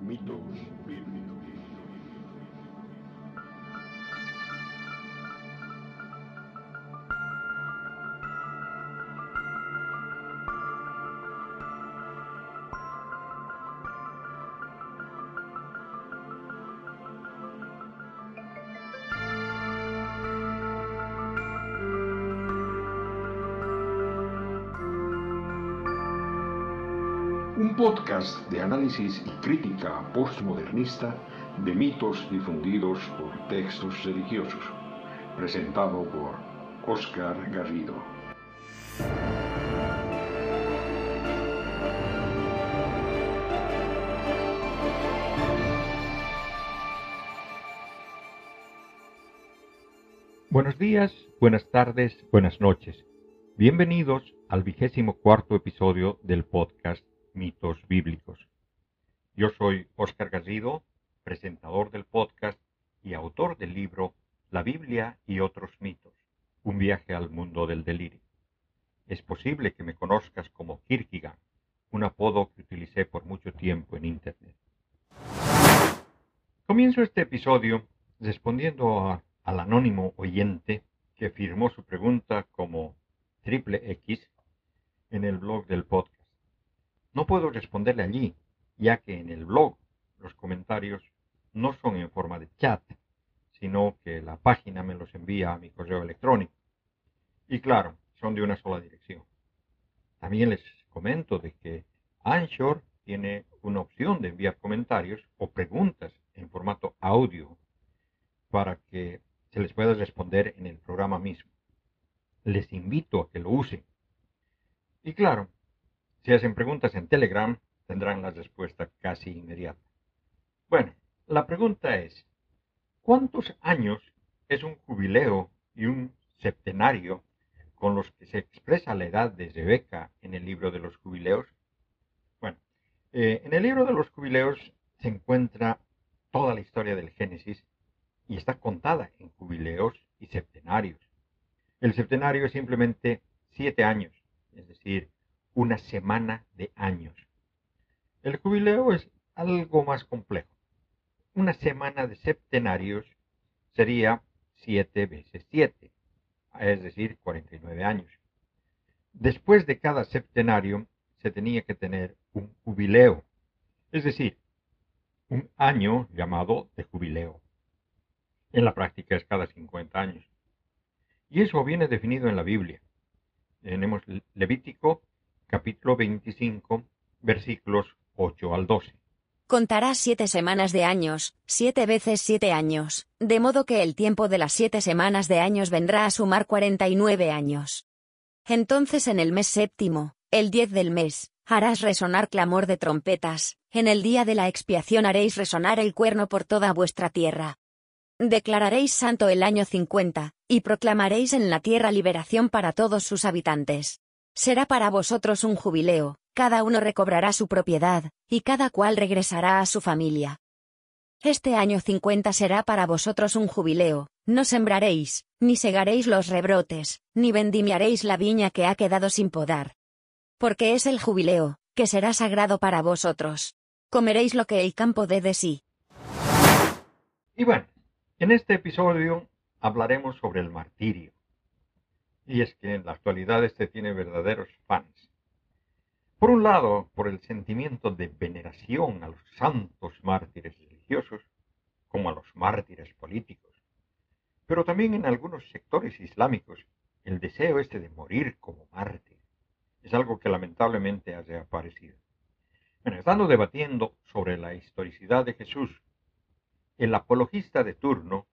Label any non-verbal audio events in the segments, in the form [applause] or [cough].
Mitos bíblicos. Podcast de análisis y crítica postmodernista de mitos difundidos por textos religiosos, presentado por Oscar Garrido. Buenos días, buenas tardes, buenas noches. Bienvenidos al vigésimo cuarto episodio del podcast Mitos Bíblicos. Yo soy Óscar Garrido, presentador del podcast y autor del libro La Biblia y otros mitos, un viaje al mundo del delirio. Es posible que me conozcas como Kierkegaard, un apodo que utilicé por mucho tiempo en Internet. Comienzo este episodio respondiendo al anónimo oyente que firmó su pregunta como triple X en el blog del podcast. No puedo responderle allí, ya que en el blog los comentarios no son en forma de chat, sino que la página me los envía a mi correo electrónico. Y claro, son de una sola dirección. También les comento de que Anchor tiene una opción de enviar comentarios o preguntas en formato audio para que se les pueda responder en el programa mismo. Les invito a que lo usen. Y claro, si hacen preguntas en Telegram, tendrán la respuesta casi inmediata. Bueno, la pregunta es, ¿cuántos años es un jubileo y un septenario con los que se expresa la edad de Rebeca en el libro de los jubileos? Bueno, eh, en el libro de los jubileos se encuentra toda la historia del Génesis y está contada en jubileos y septenarios. El septenario es simplemente siete años, es decir, una semana de años. El jubileo es algo más complejo. Una semana de septenarios sería siete veces siete, es decir, 49 años. Después de cada septenario se tenía que tener un jubileo, es decir, un año llamado de jubileo. En la práctica es cada 50 años. Y eso viene definido en la Biblia. Tenemos Levítico capítulo 25 versículos 8 al 12. Contarás siete semanas de años, siete veces siete años, de modo que el tiempo de las siete semanas de años vendrá a sumar cuarenta y nueve años. Entonces en el mes séptimo, el diez del mes, harás resonar clamor de trompetas, en el día de la expiación haréis resonar el cuerno por toda vuestra tierra. Declararéis santo el año cincuenta, y proclamaréis en la tierra liberación para todos sus habitantes. Será para vosotros un jubileo, cada uno recobrará su propiedad, y cada cual regresará a su familia. Este año cincuenta será para vosotros un jubileo, no sembraréis, ni segaréis los rebrotes, ni vendimiaréis la viña que ha quedado sin podar. Porque es el jubileo, que será sagrado para vosotros. Comeréis lo que el campo dé de sí. Y bueno, en este episodio hablaremos sobre el martirio. Y es que en la actualidad este tiene verdaderos fans. Por un lado, por el sentimiento de veneración a los santos mártires religiosos, como a los mártires políticos. Pero también en algunos sectores islámicos, el deseo este de morir como mártir es algo que lamentablemente ha reaparecido. Bueno, estando debatiendo sobre la historicidad de Jesús, el apologista de turno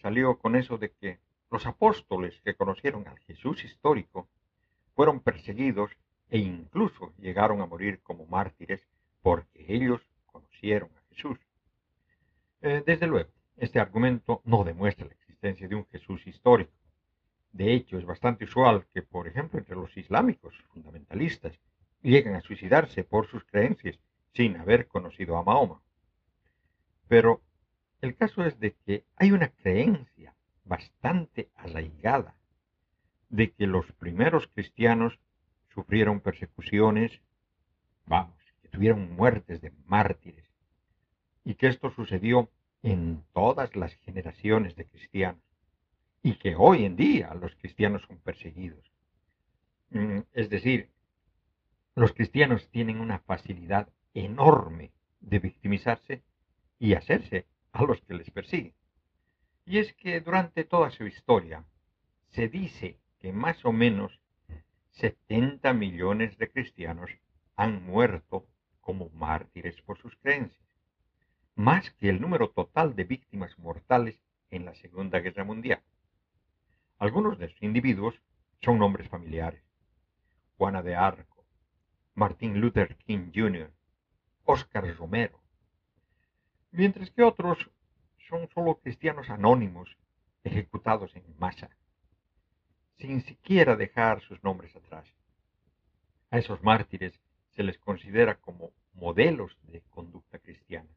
salió con eso de que los apóstoles que conocieron al Jesús histórico fueron perseguidos e incluso llegaron a morir como mártires porque ellos conocieron a Jesús. Eh, desde luego, este argumento no demuestra la existencia de un Jesús histórico. De hecho, es bastante usual que, por ejemplo, entre los islámicos fundamentalistas lleguen a suicidarse por sus creencias sin haber conocido a Mahoma. Pero el caso es de que hay una creencia bastante arraigada de que los primeros cristianos sufrieron persecuciones, vamos, que tuvieron muertes de mártires, y que esto sucedió en todas las generaciones de cristianos y que hoy en día los cristianos son perseguidos. Mm, es decir, los cristianos tienen una facilidad enorme de victimizarse y hacerse a los que les persiguen. Y es que durante toda su historia se dice que más o menos 70 millones de cristianos han muerto como mártires por sus creencias, más que el número total de víctimas mortales en la Segunda Guerra Mundial. Algunos de estos individuos son nombres familiares. Juana de Arco, Martin Luther King Jr., Oscar Romero, mientras que otros son solo cristianos anónimos ejecutados en masa, sin siquiera dejar sus nombres atrás. A esos mártires se les considera como modelos de conducta cristiana.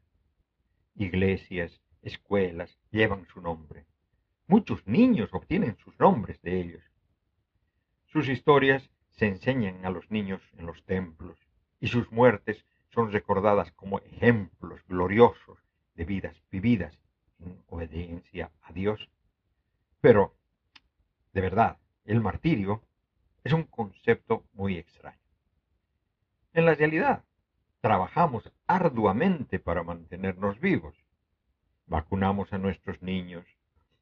Iglesias, escuelas llevan su nombre. Muchos niños obtienen sus nombres de ellos. Sus historias se enseñan a los niños en los templos y sus muertes son recordadas como ejemplos gloriosos de vidas vividas en obediencia a Dios. Pero, de verdad, el martirio es un concepto muy extraño. En la realidad, trabajamos arduamente para mantenernos vivos. Vacunamos a nuestros niños,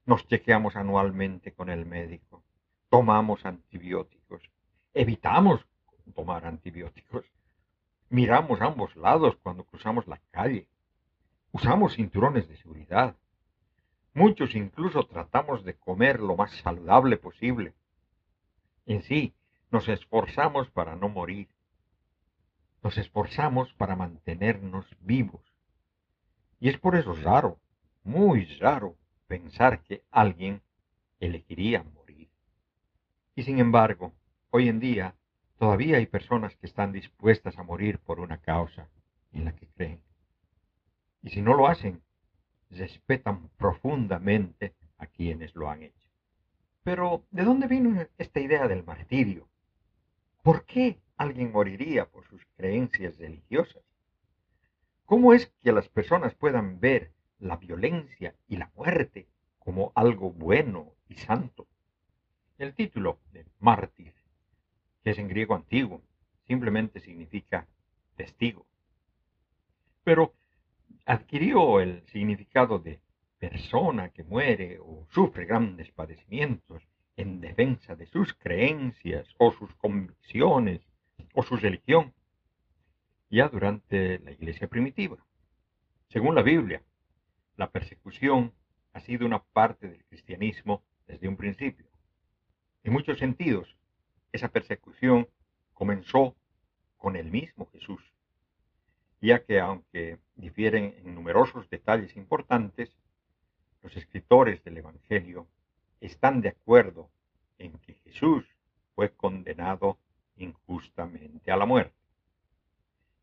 nos chequeamos anualmente con el médico, tomamos antibióticos, evitamos tomar antibióticos, miramos ambos lados cuando cruzamos la calle, usamos cinturones de seguridad, muchos incluso tratamos de comer lo más saludable posible. En sí, nos esforzamos para no morir, nos esforzamos para mantenernos vivos. Y es por eso raro, muy raro, pensar que alguien elegiría morir. Y sin embargo, hoy en día todavía hay personas que están dispuestas a morir por una causa en la que creen. Y si no lo hacen, respetan profundamente a quienes lo han hecho. Pero, ¿de dónde vino esta idea del martirio? ¿Por qué alguien moriría por sus creencias religiosas? ¿Cómo es que las personas puedan ver la violencia y la muerte como algo bueno y santo. El título de mártir, que es en griego antiguo, simplemente significa testigo. Pero adquirió el significado de persona que muere o sufre grandes padecimientos en defensa de sus creencias o sus convicciones o su religión, ya durante la iglesia primitiva. Según la Biblia, la persecución ha sido una parte del cristianismo desde un principio. En muchos sentidos, esa persecución comenzó con el mismo Jesús, ya que aunque difieren en numerosos detalles importantes, los escritores del Evangelio están de acuerdo en que Jesús fue condenado injustamente a la muerte.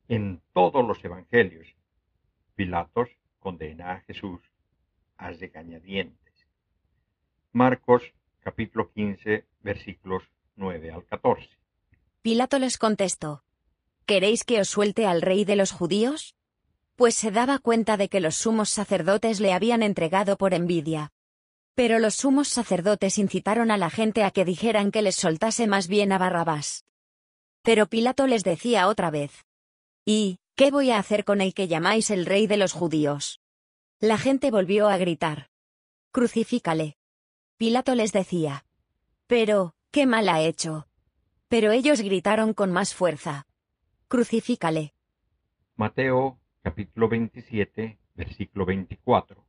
En todos los evangelios, Pilatos condena a Jesús a regañadientes. Marcos capítulo 15 versículos 9 al 14. Pilato les contestó, ¿Queréis que os suelte al rey de los judíos? Pues se daba cuenta de que los sumos sacerdotes le habían entregado por envidia. Pero los sumos sacerdotes incitaron a la gente a que dijeran que les soltase más bien a Barrabás. Pero Pilato les decía otra vez, ¿Y, ¿Qué voy a hacer con el que llamáis el rey de los judíos? La gente volvió a gritar. Crucifícale. Pilato les decía. Pero, ¿qué mal ha hecho? Pero ellos gritaron con más fuerza. Crucifícale. Mateo capítulo 27, versículo 24.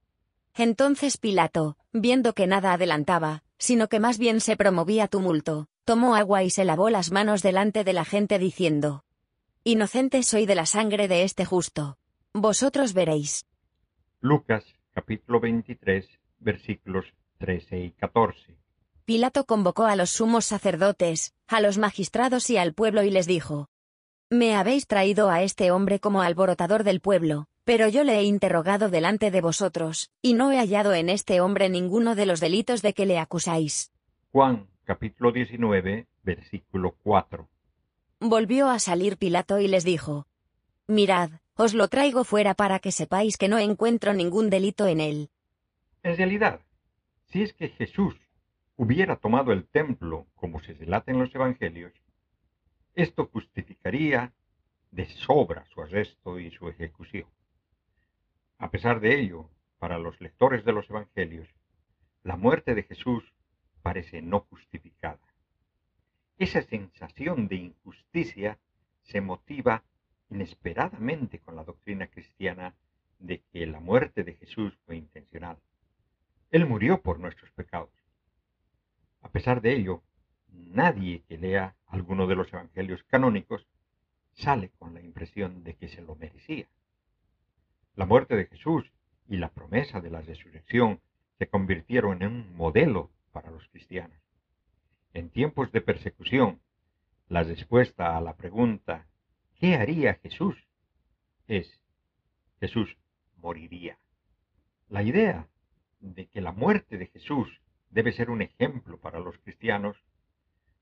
Entonces Pilato, viendo que nada adelantaba, sino que más bien se promovía tumulto, tomó agua y se lavó las manos delante de la gente diciendo, Inocente soy de la sangre de este justo. Vosotros veréis. Lucas capítulo 23 versículos 13 y 14. Pilato convocó a los sumos sacerdotes, a los magistrados y al pueblo y les dijo, Me habéis traído a este hombre como alborotador del pueblo, pero yo le he interrogado delante de vosotros, y no he hallado en este hombre ninguno de los delitos de que le acusáis. Juan capítulo 19 versículo 4. Volvió a salir Pilato y les dijo, Mirad, os lo traigo fuera para que sepáis que no encuentro ningún delito en él. En realidad, si es que Jesús hubiera tomado el templo como se relata en los evangelios, esto justificaría de sobra su arresto y su ejecución. A pesar de ello, para los lectores de los evangelios, la muerte de Jesús parece no justificada. Esa sensación de injusticia se motiva inesperadamente con la doctrina cristiana de que la muerte de Jesús fue intencional. Él murió por nuestros pecados. A pesar de ello, nadie que lea alguno de los evangelios canónicos sale con la impresión de que se lo merecía. La muerte de Jesús y la promesa de la resurrección se convirtieron en un modelo para los cristianos. En tiempos de persecución, la respuesta a la pregunta ¿qué haría Jesús? es Jesús moriría. La idea de que la muerte de Jesús debe ser un ejemplo para los cristianos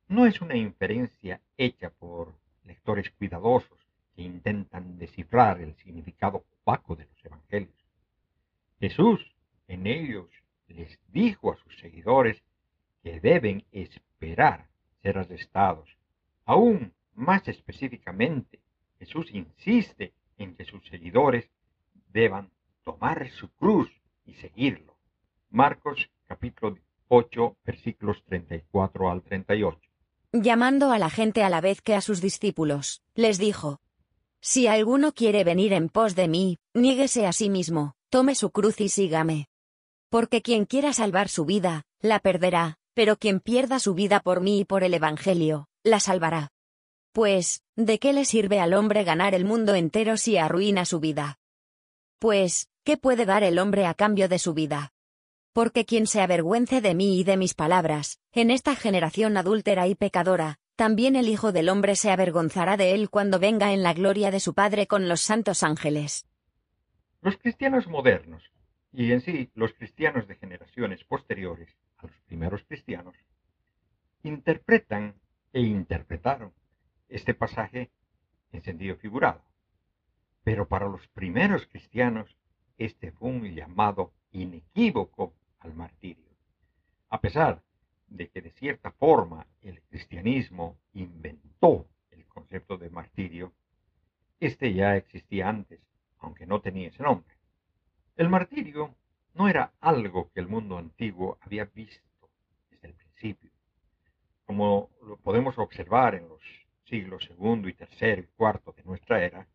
no es una inferencia hecha por lectores cuidadosos que intentan descifrar el significado opaco de los evangelios. Jesús en ellos les dijo a sus seguidores que deben esperar ser arrestados. Aún más específicamente, Jesús insiste en que sus seguidores deban tomar su cruz y seguirlo. Marcos capítulo 8 versículos 34 al 38. Llamando a la gente a la vez que a sus discípulos, les dijo, Si alguno quiere venir en pos de mí, niéguese a sí mismo, tome su cruz y sígame. Porque quien quiera salvar su vida, la perderá, pero quien pierda su vida por mí y por el Evangelio, la salvará. Pues, ¿de qué le sirve al hombre ganar el mundo entero si arruina su vida? Pues, ¿qué puede dar el hombre a cambio de su vida? porque quien se avergüence de mí y de mis palabras, en esta generación adúltera y pecadora, también el Hijo del Hombre se avergonzará de él cuando venga en la gloria de su Padre con los santos ángeles. Los cristianos modernos, y en sí los cristianos de generaciones posteriores a los primeros cristianos, interpretan e interpretaron este pasaje en sentido figurado. Pero para los primeros cristianos, este fue un llamado inequívoco al martirio. A pesar de que de cierta forma el cristianismo inventó el concepto de martirio, este ya existía antes, aunque no tenía ese nombre. El martirio no era algo que el mundo antiguo había visto desde el principio. Como lo podemos observar en los siglos segundo y tercero y cuarto de nuestra era,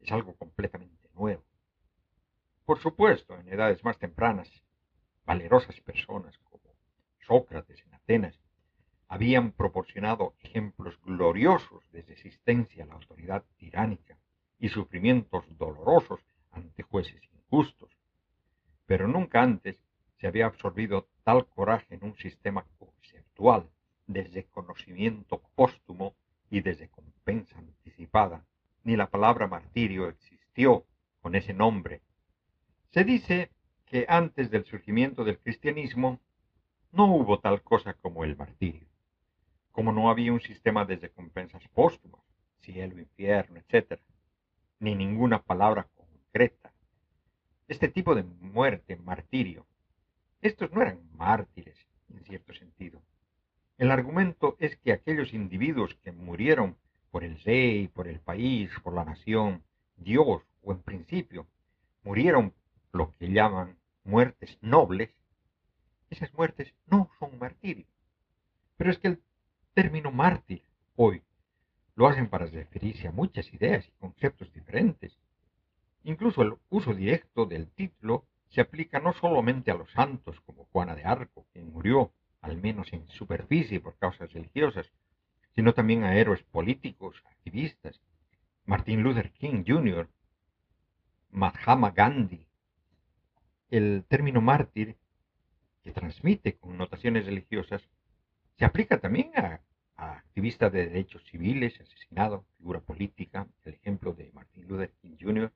es algo completamente nuevo. Por supuesto, en edades más tempranas valerosas personas como Sócrates Habían proporcionado ejemplos gloriosos de resistencia a la autoridad tiránica y sufrimientos dolorosos ante jueces injustos. Pero nunca antes se había absorbido tal coraje en un sistema conceptual de reconocimiento póstumo y de recompensa anticipada. Ni la palabra martirio existió con ese nombre. Se dice que antes del surgimiento del cristianismo no hubo tal cosa como el martirio, como no había un sistema de recompensas póstumas, cielo, infierno, etc., ni ninguna palabra concreta. Este tipo de muerte, martirio, estos no eran mártires en cierto sentido. El argumento es que aquellos individuos que murieron por el rey, por el país, por la nación, Dios o en principio, murieron lo que llaman muertes nobles, esas muertes no son martirio. Pero es que el término mártir hoy lo hacen para referirse a muchas ideas y conceptos diferentes. Incluso el uso directo del título se aplica no solamente a los santos como Juana de Arco, quien murió, al menos en superficie, por causas religiosas, sino también a héroes políticos, activistas, Martin Luther King Jr., Mahatma Gandhi, el término mártir, que transmite connotaciones religiosas, se aplica también a, activistas de derechos civiles, asesinado, figura política, el ejemplo de Martin Luther King Jr.,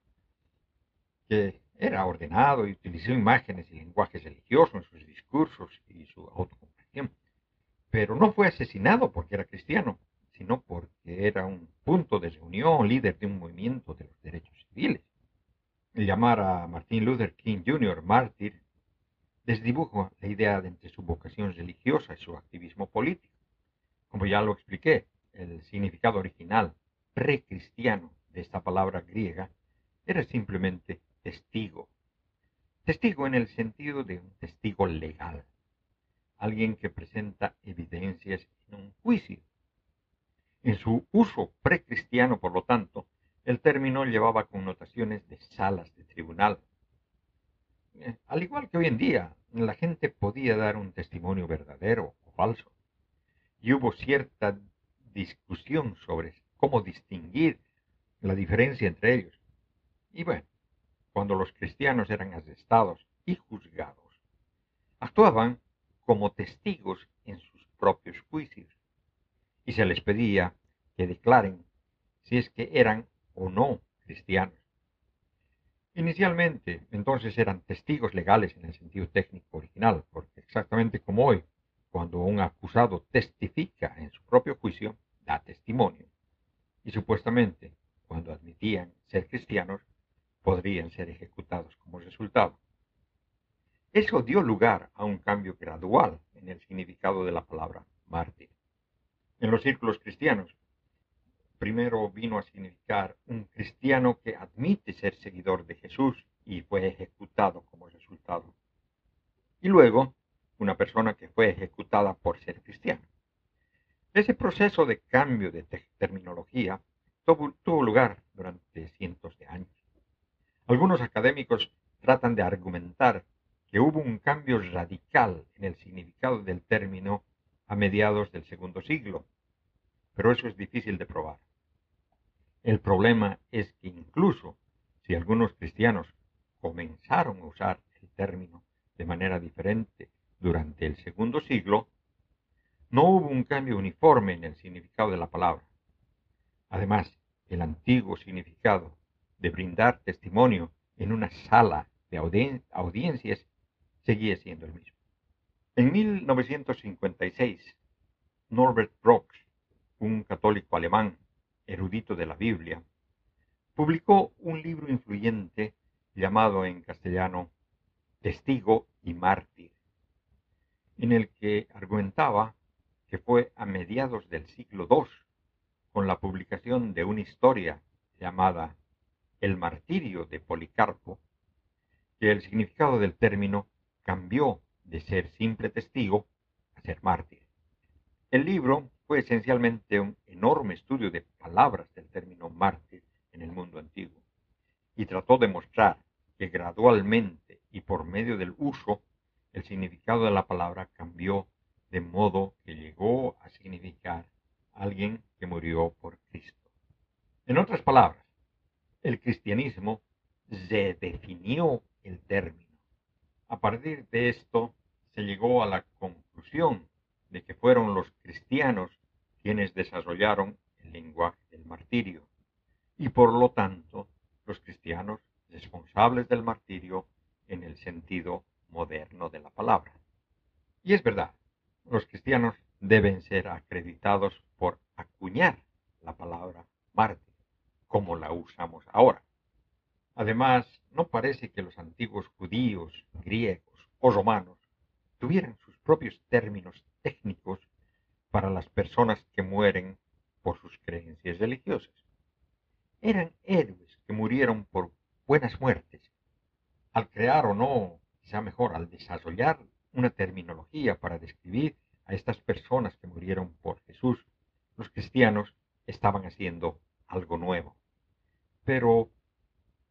que era ordenado y utilizó imágenes y lenguajes religiosos en sus discursos y su autocompasión. Pero no fue asesinado porque era cristiano, sino porque era un punto de reunión, líder de un movimiento de los derechos civiles. llamar a Martin Luther King Jr. mártir desdibuja la idea de entre su vocación religiosa y su activismo político. Como ya lo expliqué, el significado original precristiano de esta palabra griega era simplemente testigo. Testigo en el sentido de un testigo legal, alguien que presenta evidencias en un juicio. En su uso precristiano, por lo tanto, el término llevaba connotaciones de salas de tribunal. Eh, al igual que hoy en día, la gente podía dar un testimonio verdadero o falso. Y hubo cierta discusión sobre cómo distinguir la diferencia entre ellos. Y bueno, cuando los cristianos eran arrestados y juzgados, actuaban como testigos en sus propios juicios y se les pedía que declaren si es que eran o no cristianos. Inicialmente, entonces eran testigos legales en el sentido técnico original, porque exactamente como hoy, cuando un acusado testifica en su propio juicio, da testimonio. Y supuestamente, cuando admitían ser cristianos, podrían ser ejecutados como resultado. Eso dio lugar a un cambio gradual en el significado de la palabra mártir. En los círculos cristianos, primero vino a significar un cristiano que admite ser seguidor de Jesús y fue ejecutado como resultado. Y luego, una persona que fue ejecutada por ser cristiano. Ese proceso de cambio de terminología tuvo, tuvo lugar durante cientos de años. Algunos académicos tratan de argumentar que hubo un cambio radical en el significado del término a mediados del segundo siglo, pero eso es difícil de probar. El problema es que incluso si algunos cristianos comenzaron a usar el término de manera diferente durante el segundo siglo, no hubo un cambio uniforme en el significado de la palabra. Además, el antiguo significado de brindar testimonio en una sala de audiencias seguía siendo el mismo. En 1956, Norbert Brock, un católico alemán erudito de la Biblia, publicó un libro influyente llamado en castellano Testigo y Mártir, en el que argumentaba que fue a mediados del siglo II, con la publicación de una historia llamada El martirio de Policarpo, que el significado del término cambió de ser simple testigo a ser mártir. El libro fue esencialmente un enorme estudio de palabras del término mártir en el mundo antiguo y trató de mostrar que gradualmente y por medio del uso el significado de la palabra cambió de modo que llegó a significar alguien que murió por Cristo. En otras palabras, el cristianismo redefinió el término. A partir de esto se llegó a la conclusión de que fueron los cristianos quienes desarrollaron el lenguaje del martirio y por lo tanto los cristianos responsables del martirio en el sentido moderno de la palabra. Y es verdad, los cristianos deben ser acreditados por acuñar la palabra mártir, como la usamos ahora. Además, no parece que los antiguos judíos, griegos o romanos tuvieran sus propios términos técnicos para las personas que mueren por sus creencias religiosas. Eran héroes que murieron por buenas muertes. Al crear o no, quizá mejor, al desarrollar una terminología para describir a estas personas que murieron por Jesús, los cristianos estaban haciendo algo nuevo. Pero,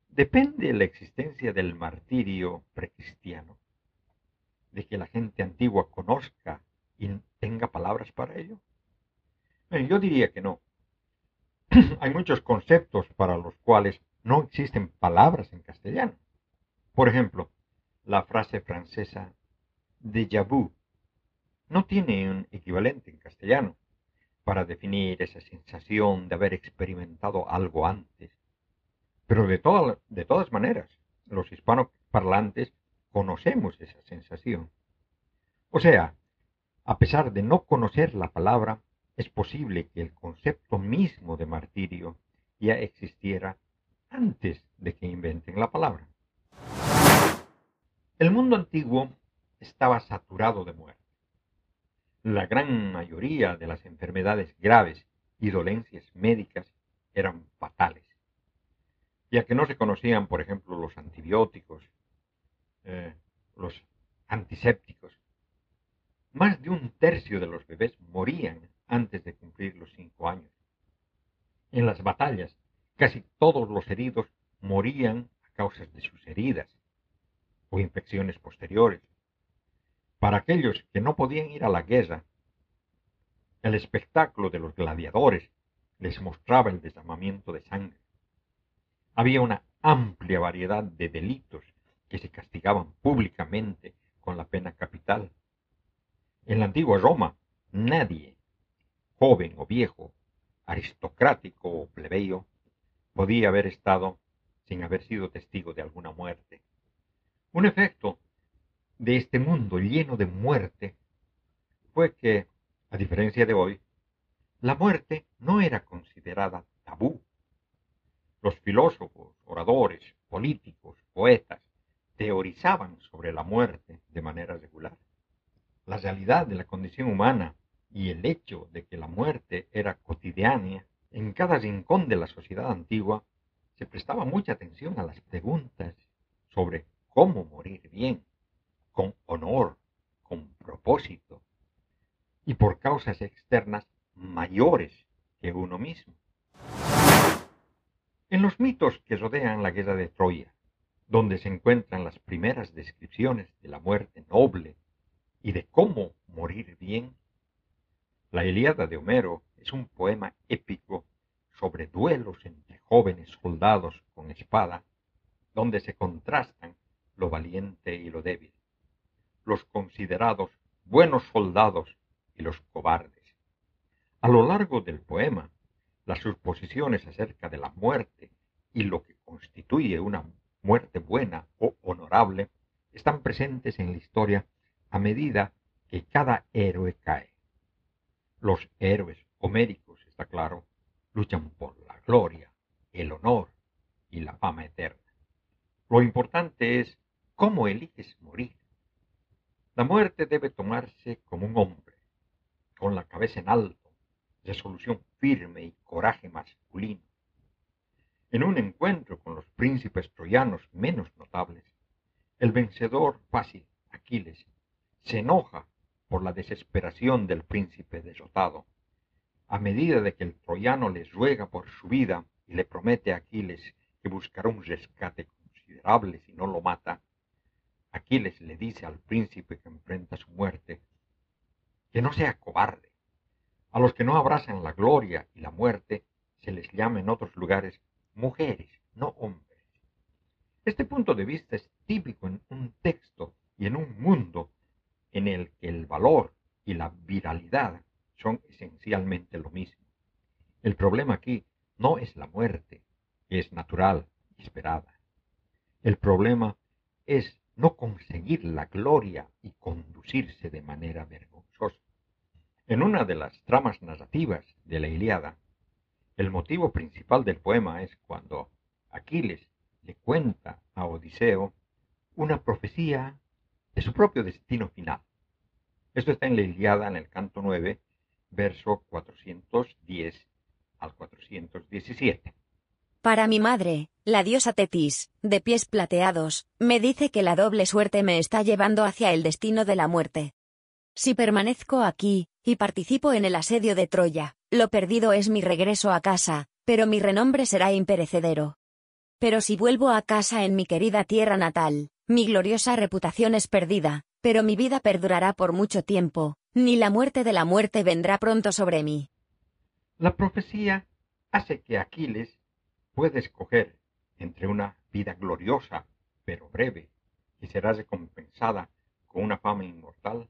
¿depende la existencia del martirio precristiano de que la gente antigua conozca tenga palabras para ello? yo diría que no. [clears throat] Hay muchos conceptos para los cuales no existen palabras en castellano. Por ejemplo, la frase francesa déjà vu no tiene un equivalente en castellano para definir esa sensación de haber experimentado algo antes. Pero de, de todas maneras, los hispanoparlantes conocemos esa sensación. O sea, a pesar de no conocer la palabra, es posible que el concepto mismo de martirio ya existiera antes de que inventen la palabra. El mundo antiguo estaba saturado de muerte. La gran mayoría de las enfermedades graves y dolencias médicas eran fatales, ya que no se conocían, por ejemplo, los antibióticos, eh, los antisépticos. Más de un tercio de los bebés morían antes de cumplir los cinco años. En las batallas, casi todos los heridos morían a causa de sus heridas o infecciones posteriores. Para aquellos que no podían ir a la guerra, el espectáculo de los gladiadores les mostraba el desarmamiento de sangre. Había una amplia variedad de delitos que se castigaban públicamente con la pena capital. En la antigua Roma, nadie, joven o viejo, aristocrático o plebeyo, podía haber estado sin haber sido testigo de alguna muerte. Un efecto de este mundo lleno de muerte fue que, a diferencia de hoy, la muerte no era considerada tabú. Los filósofos, oradores, políticos, poetas, teorizaban sobre la muerte de manera regular. La realidad de la condición humana y el hecho de que la muerte era cotidiana en cada rincón de la sociedad antigua, se prestaba mucha atención a las preguntas sobre cómo morir bien con honor, con propósito y por causas externas mayores que uno mismo. En los mitos que rodean la guerra de Troya, donde se encuentran las primeras descripciones de la muerte noble y de cómo morir bien, la Ilíada de Homero es un poema épico sobre duelos entre jóvenes soldados con espada, donde se contrastan lo valiente y lo débil los considerados buenos soldados y los cobardes. A lo largo del poema, las suposiciones acerca de la muerte y lo que constituye una muerte buena o honorable están presentes en la historia a medida que cada héroe cae. Los héroes homéricos, está claro, luchan por la gloria, el honor y la fama eterna. Lo importante es cómo eliges morir. La muerte debe tomarse como un hombre, con la cabeza en alto, resolución firme y coraje masculino. En un encuentro con los príncipes troyanos menos notables, el vencedor fácil, Aquiles, se enoja por la desesperación del príncipe derrotado. A medida de que el troyano les ruega por su vida y le promete a Aquiles que buscará un rescate considerable si no lo mata, Aquiles le dice al príncipe que enfrenta su muerte que no sea cobarde. A los que no abrazan la gloria y la muerte se les llama en otros lugares mujeres, no hombres. Este punto de vista es típico en un texto y en un mundo en el que el valor y la viralidad son esencialmente lo mismo. El problema aquí no es la muerte, que es natural y esperada. El problema es no conseguir la gloria y conducirse de manera vergonzosa. En una de las tramas narrativas de la Iliada, el motivo principal del poema es cuando Aquiles le cuenta a Odiseo una profecía de su propio destino final. Esto está en la Iliada, en el canto 9, verso 410 al 417. Para mi madre, la diosa Tetis, de pies plateados, me dice que la doble suerte me está llevando hacia el destino de la muerte. Si permanezco aquí, y participo en el asedio de Troya, lo perdido es mi regreso a casa, pero mi renombre será imperecedero. Pero si vuelvo a casa en mi querida tierra natal, mi gloriosa reputación es perdida, pero mi vida perdurará por mucho tiempo, ni la muerte de la muerte vendrá pronto sobre mí. La profecía hace que Aquiles pueda escoger entre una vida gloriosa, pero breve, y será recompensada con una fama inmortal,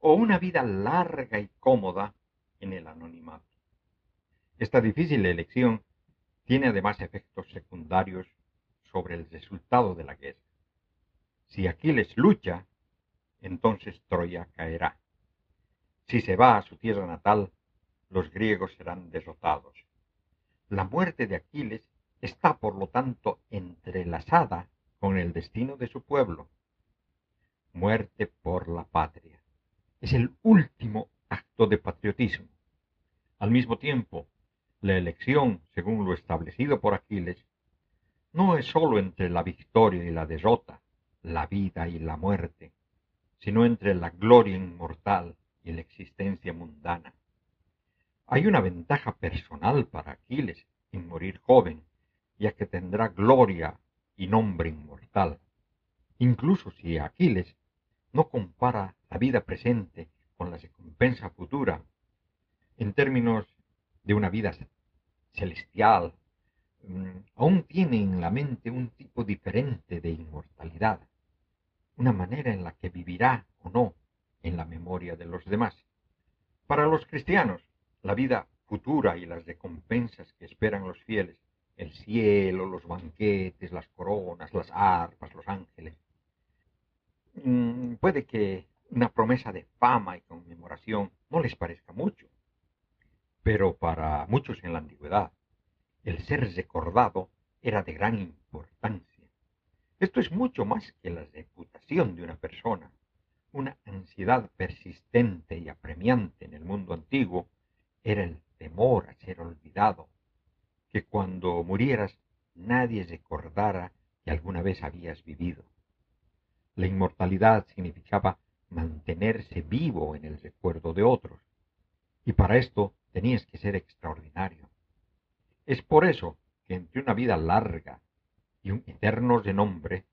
o una vida larga y cómoda en el anonimato. Esta difícil elección tiene además efectos secundarios sobre el resultado de la guerra. Si Aquiles lucha, entonces Troya caerá. Si se va a su tierra natal, los griegos serán derrotados. La muerte de Aquiles está por lo tanto entrelazada con el destino de su pueblo. Muerte por la patria. Es el último acto de patriotismo. Al mismo tiempo, la elección, según lo establecido por Aquiles, no es sólo entre la victoria y la derrota, la vida y la muerte, sino entre la gloria inmortal y la existencia mundana. Hay una ventaja personal para Aquiles en morir joven, ya que tendrá gloria y nombre inmortal. Incluso si Aquiles no compara la vida presente con la recompensa futura, en términos de una vida celestial, mm, aún tiene en la mente un tipo diferente de inmortalidad, una manera en la que vivirá o no en la memoria de los demás. Para los cristianos, la vida futura y las recompensas que esperan los fieles el cielo, los banquetes, las coronas, las arpas, los ángeles. Mm, puede que una promesa de fama y conmemoración no les parezca mucho, pero para muchos en la antigüedad el ser recordado era de gran importancia. Esto es mucho más que la reputación de una persona. Una ansiedad persistente y apremiante en el mundo antiguo era el temor a ser olvidado que cuando murieras nadie recordara que alguna vez habías vivido. La inmortalidad significaba mantenerse vivo en el recuerdo de otros, y para esto tenías que ser extraordinario. Es por eso que entre una vida larga y un eterno renombre,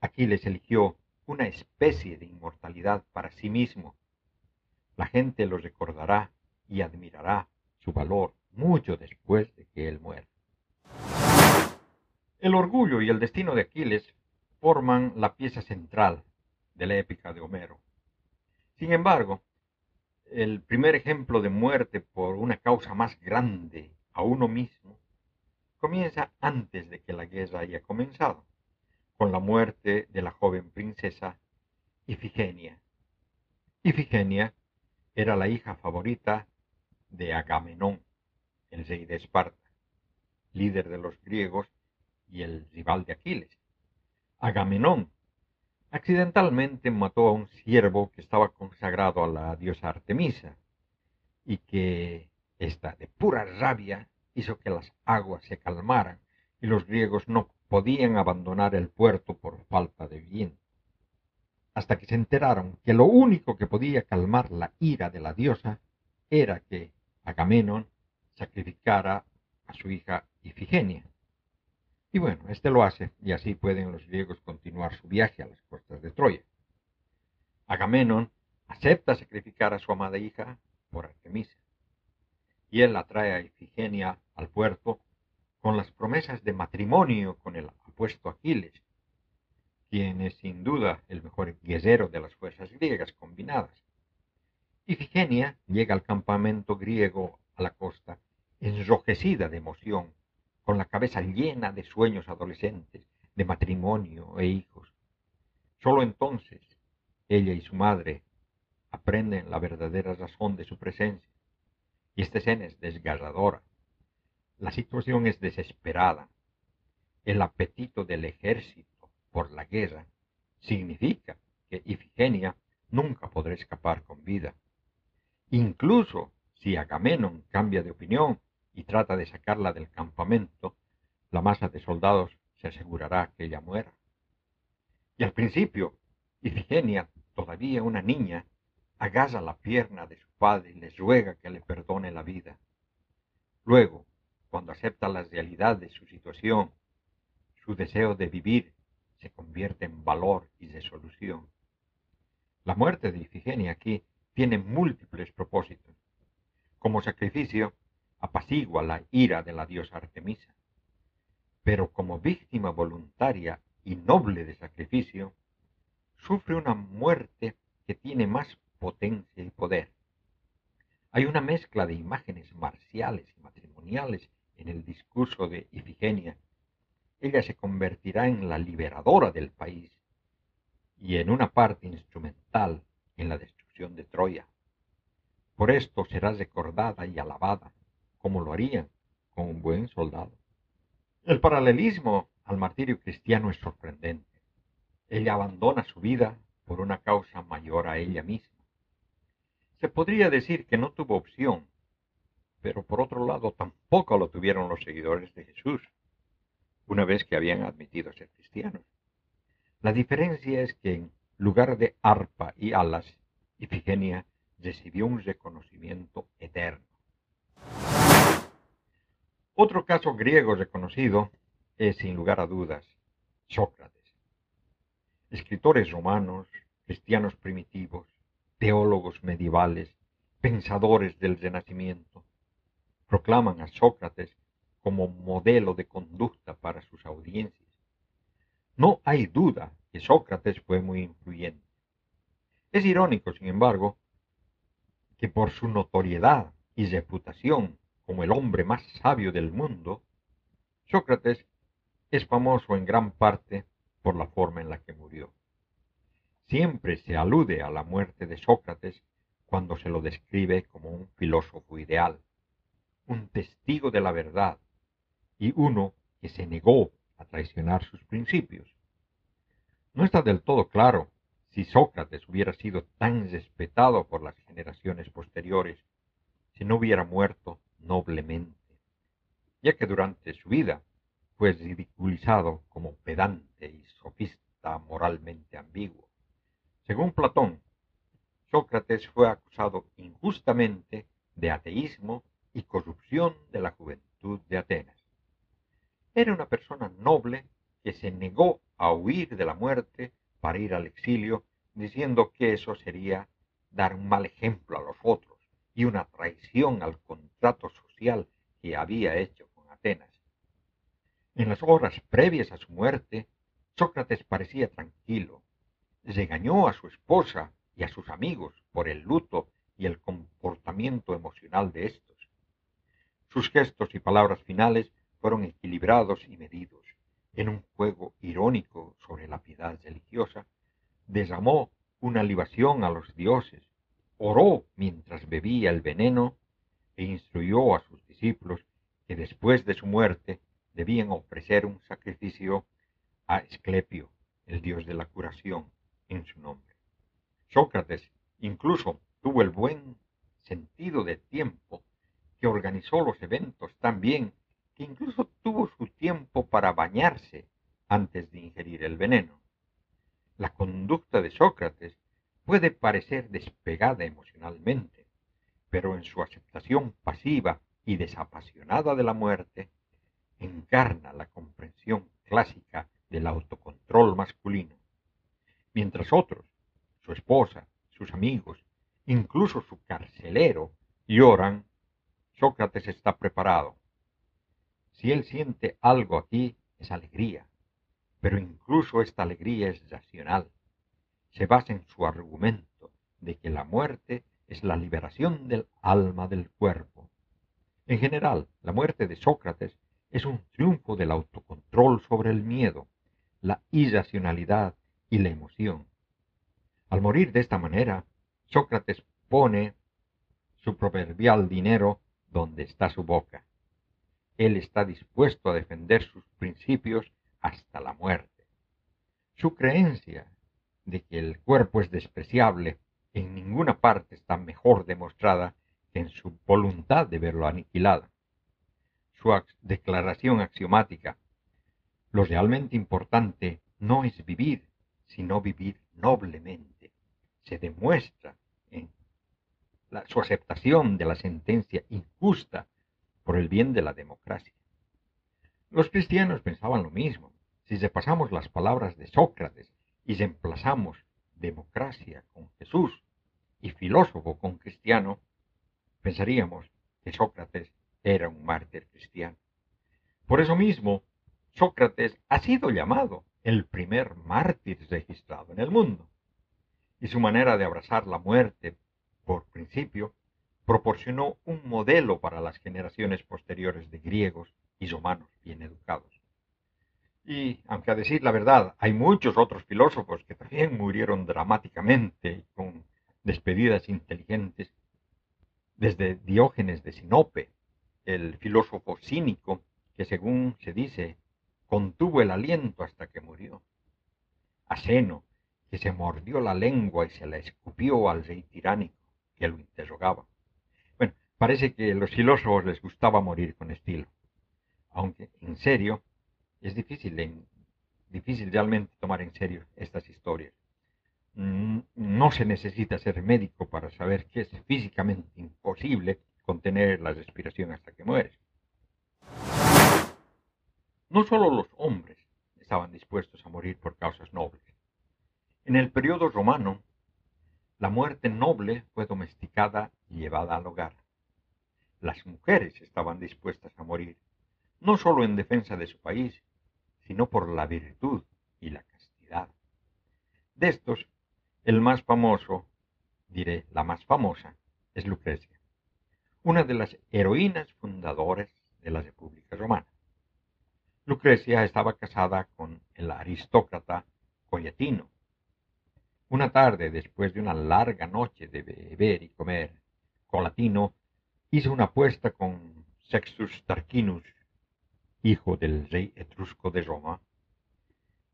Aquiles eligió una especie de inmortalidad para sí mismo. La gente lo recordará y admirará su valor mucho después de que él muera. El orgullo y el destino de Aquiles forman la pieza central de la épica de Homero. Sin embargo, el primer ejemplo de muerte por una causa más grande a uno mismo comienza antes de que la guerra haya comenzado, con la muerte de la joven princesa Ifigenia. Ifigenia era la hija favorita de Agamenón, el rey de Esparta, líder de los griegos y el rival de Aquiles. Agamenón accidentalmente mató a un siervo que estaba consagrado a la diosa Artemisa y que esta de pura rabia hizo que las aguas se calmaran y los griegos no podían abandonar el puerto por falta de viento. Hasta que se enteraron que lo único que podía calmar la ira de la diosa era que Agamenón sacrificara a su hija Ifigenia. Y bueno, este lo hace y así pueden los griegos continuar su viaje a las costas de Troya. Agamenón acepta sacrificar a su amada hija por Artemisa. Y él atrae a Ifigenia al puerto con las promesas de matrimonio con el apuesto Aquiles, quien es sin duda el mejor guerrero de las fuerzas griegas combinadas. Ifigenia llega al campamento griego a la costa enrojecida de emoción, con la cabeza llena de sueños adolescentes, de matrimonio e hijos. Solo entonces ella y su madre aprenden la verdadera razón de su presencia. Y esta escena es desgarradora. La situación es desesperada. El apetito del ejército por la guerra significa que Ifigenia nunca podrá escapar con vida. Incluso si Agamenón cambia de opinión y trata de sacarla del campamento, la masa de soldados se asegurará que ella muera. Y al principio, Ifigenia, todavía una niña, agarra la pierna de su padre y le ruega que le perdone la vida. Luego, cuando acepta la realidad de su situación, su deseo de vivir se convierte en valor y resolución. La muerte de Ifigenia aquí tiene múltiples propósitos. Como sacrificio, apacigua la ira de la diosa Artemisa. Pero como víctima voluntaria y noble de sacrificio, sufre una muerte que tiene más potencia y poder. Hay una mezcla de imágenes marciales y matrimoniales en el discurso de Ifigenia. Ella se convertirá en la liberadora del país y en una parte instrumental en la destrucción de Troya. Por esto será recordada y alabada, como lo harían con un buen soldado. El paralelismo al martirio cristiano es sorprendente. Ella abandona su vida por una causa mayor a ella misma. Se podría decir que no tuvo opción, pero por otro lado tampoco lo tuvieron los seguidores de Jesús, una vez que habían admitido ser cristianos. La diferencia es que en lugar de arpa y alas, Ifigenia recibió un reconocimiento eterno. Otro caso griego reconocido es, sin lugar a dudas, Sócrates. Escritores romanos, cristianos primitivos, teólogos medievales, pensadores del Renacimiento, proclaman a Sócrates como modelo de conducta para sus audiencias. No hay duda que Sócrates fue muy influyente. Es irónico, sin embargo, que por su notoriedad y reputación como el hombre más sabio del mundo, Sócrates es famoso en gran parte por la forma en la que murió. Siempre se alude a la muerte de Sócrates cuando se lo describe como un filósofo ideal, un testigo de la verdad y uno que se negó a traicionar sus principios. No está del todo claro si Sócrates hubiera sido tan respetado por las generaciones posteriores si no hubiera muerto noblemente, ya que durante su vida fue ridiculizado como pedante y sofista moralmente ambiguo. Según Platón, Sócrates fue acusado injustamente de ateísmo y corrupción de la juventud de Atenas. Era una persona noble que se negó a huir de la muerte para ir al exilio, diciendo que eso sería dar un mal ejemplo a los otros y una traición al contrato social que había hecho con Atenas. En las horas previas a su muerte, Sócrates parecía tranquilo. Regañó a su esposa y a sus amigos por el luto y el comportamiento emocional de estos. Sus gestos y palabras finales fueron equilibrados y medidos. En un juego irónico sobre la piedad religiosa, derramó una libación a los dioses, oró mientras bebía el veneno e instruyó a sus discípulos que después de su muerte debían ofrecer un sacrificio a Esclepio, el dios de la curación, en su nombre. Sócrates incluso tuvo el buen sentido de tiempo que organizó los eventos tan bien que incluso tuvo su tiempo para bañarse antes de ingerir el veneno. La conducta de Sócrates puede parecer despegada emocionalmente, pero en su aceptación pasiva y desapasionada de la muerte, encarna la comprensión clásica del autocontrol masculino, mientras otros, su esposa, sus amigos, incluso su carcelero, lloran, Sócrates está preparado. Si él siente algo aquí, es alegría, pero incluso esta alegría es racional. Se basa en su argumento de que la muerte es la liberación del alma del cuerpo. En general, la muerte de Sócrates es un triunfo del autocontrol sobre el miedo, la irracionalidad y la emoción. Al morir de esta manera, Sócrates pone su proverbial dinero donde está su boca. Él está dispuesto a defender sus principios hasta la muerte. Su creencia de que el cuerpo es despreciable en ninguna parte está mejor demostrada que en su voluntad de verlo aniquilado su declaración axiomática. Lo realmente importante no es vivir, sino vivir noblemente. Se demuestra su aceptación de la sentencia injusta por el bien de la democracia. Los cristianos pensaban lo mismo. Si repasamos las palabras de Sócrates y reemplazamos democracia con Jesús y filósofo con cristiano, pensaríamos que Sócrates era un mártir cristiano. Por eso mismo, Sócrates ha sido llamado el primer mártir registrado en el mundo. Y su manera de abrazar la muerte, por principio, proporcionó un modelo para las generaciones posteriores de griegos y romanos bien educados. Y, aunque a decir la verdad, hay muchos otros filósofos que también murieron dramáticamente con despedidas inteligentes, desde Diógenes de Sinope, el filósofo cínico que según se dice, contuvo el aliento hasta que murió. Aseno, que se mordió la lengua y se la escupió al rey tiránico, que lo interrogaba. Bueno, parece que a los filósofos les gustaba morir con estilo. Aunque, en serio, es difícil, difícil realmente tomar en serio estas historias. Mm, no se necesita ser médico para saber que es físicamente imposible contener la respiración hasta que mueres. No solo los hombres estaban dispuestos a morir por causas nobles. En el periodo romano, la muerte noble fue domesticada y llevada al hogar. Las mujeres estaban dispuestas a morir, no solo en defensa de su país, sino por la virtud y la castidad. De estos, el más famoso, diré la más famosa, es Lucrecia, una de las heroínas fundadoras de la República Romana. Lucrecia estaba casada con el aristócrata Coyatino. Una tarde, después de una larga noche de beber y comer, Colatino hizo una apuesta con Sextus Tarquinus, hijo del rey etrusco de Roma,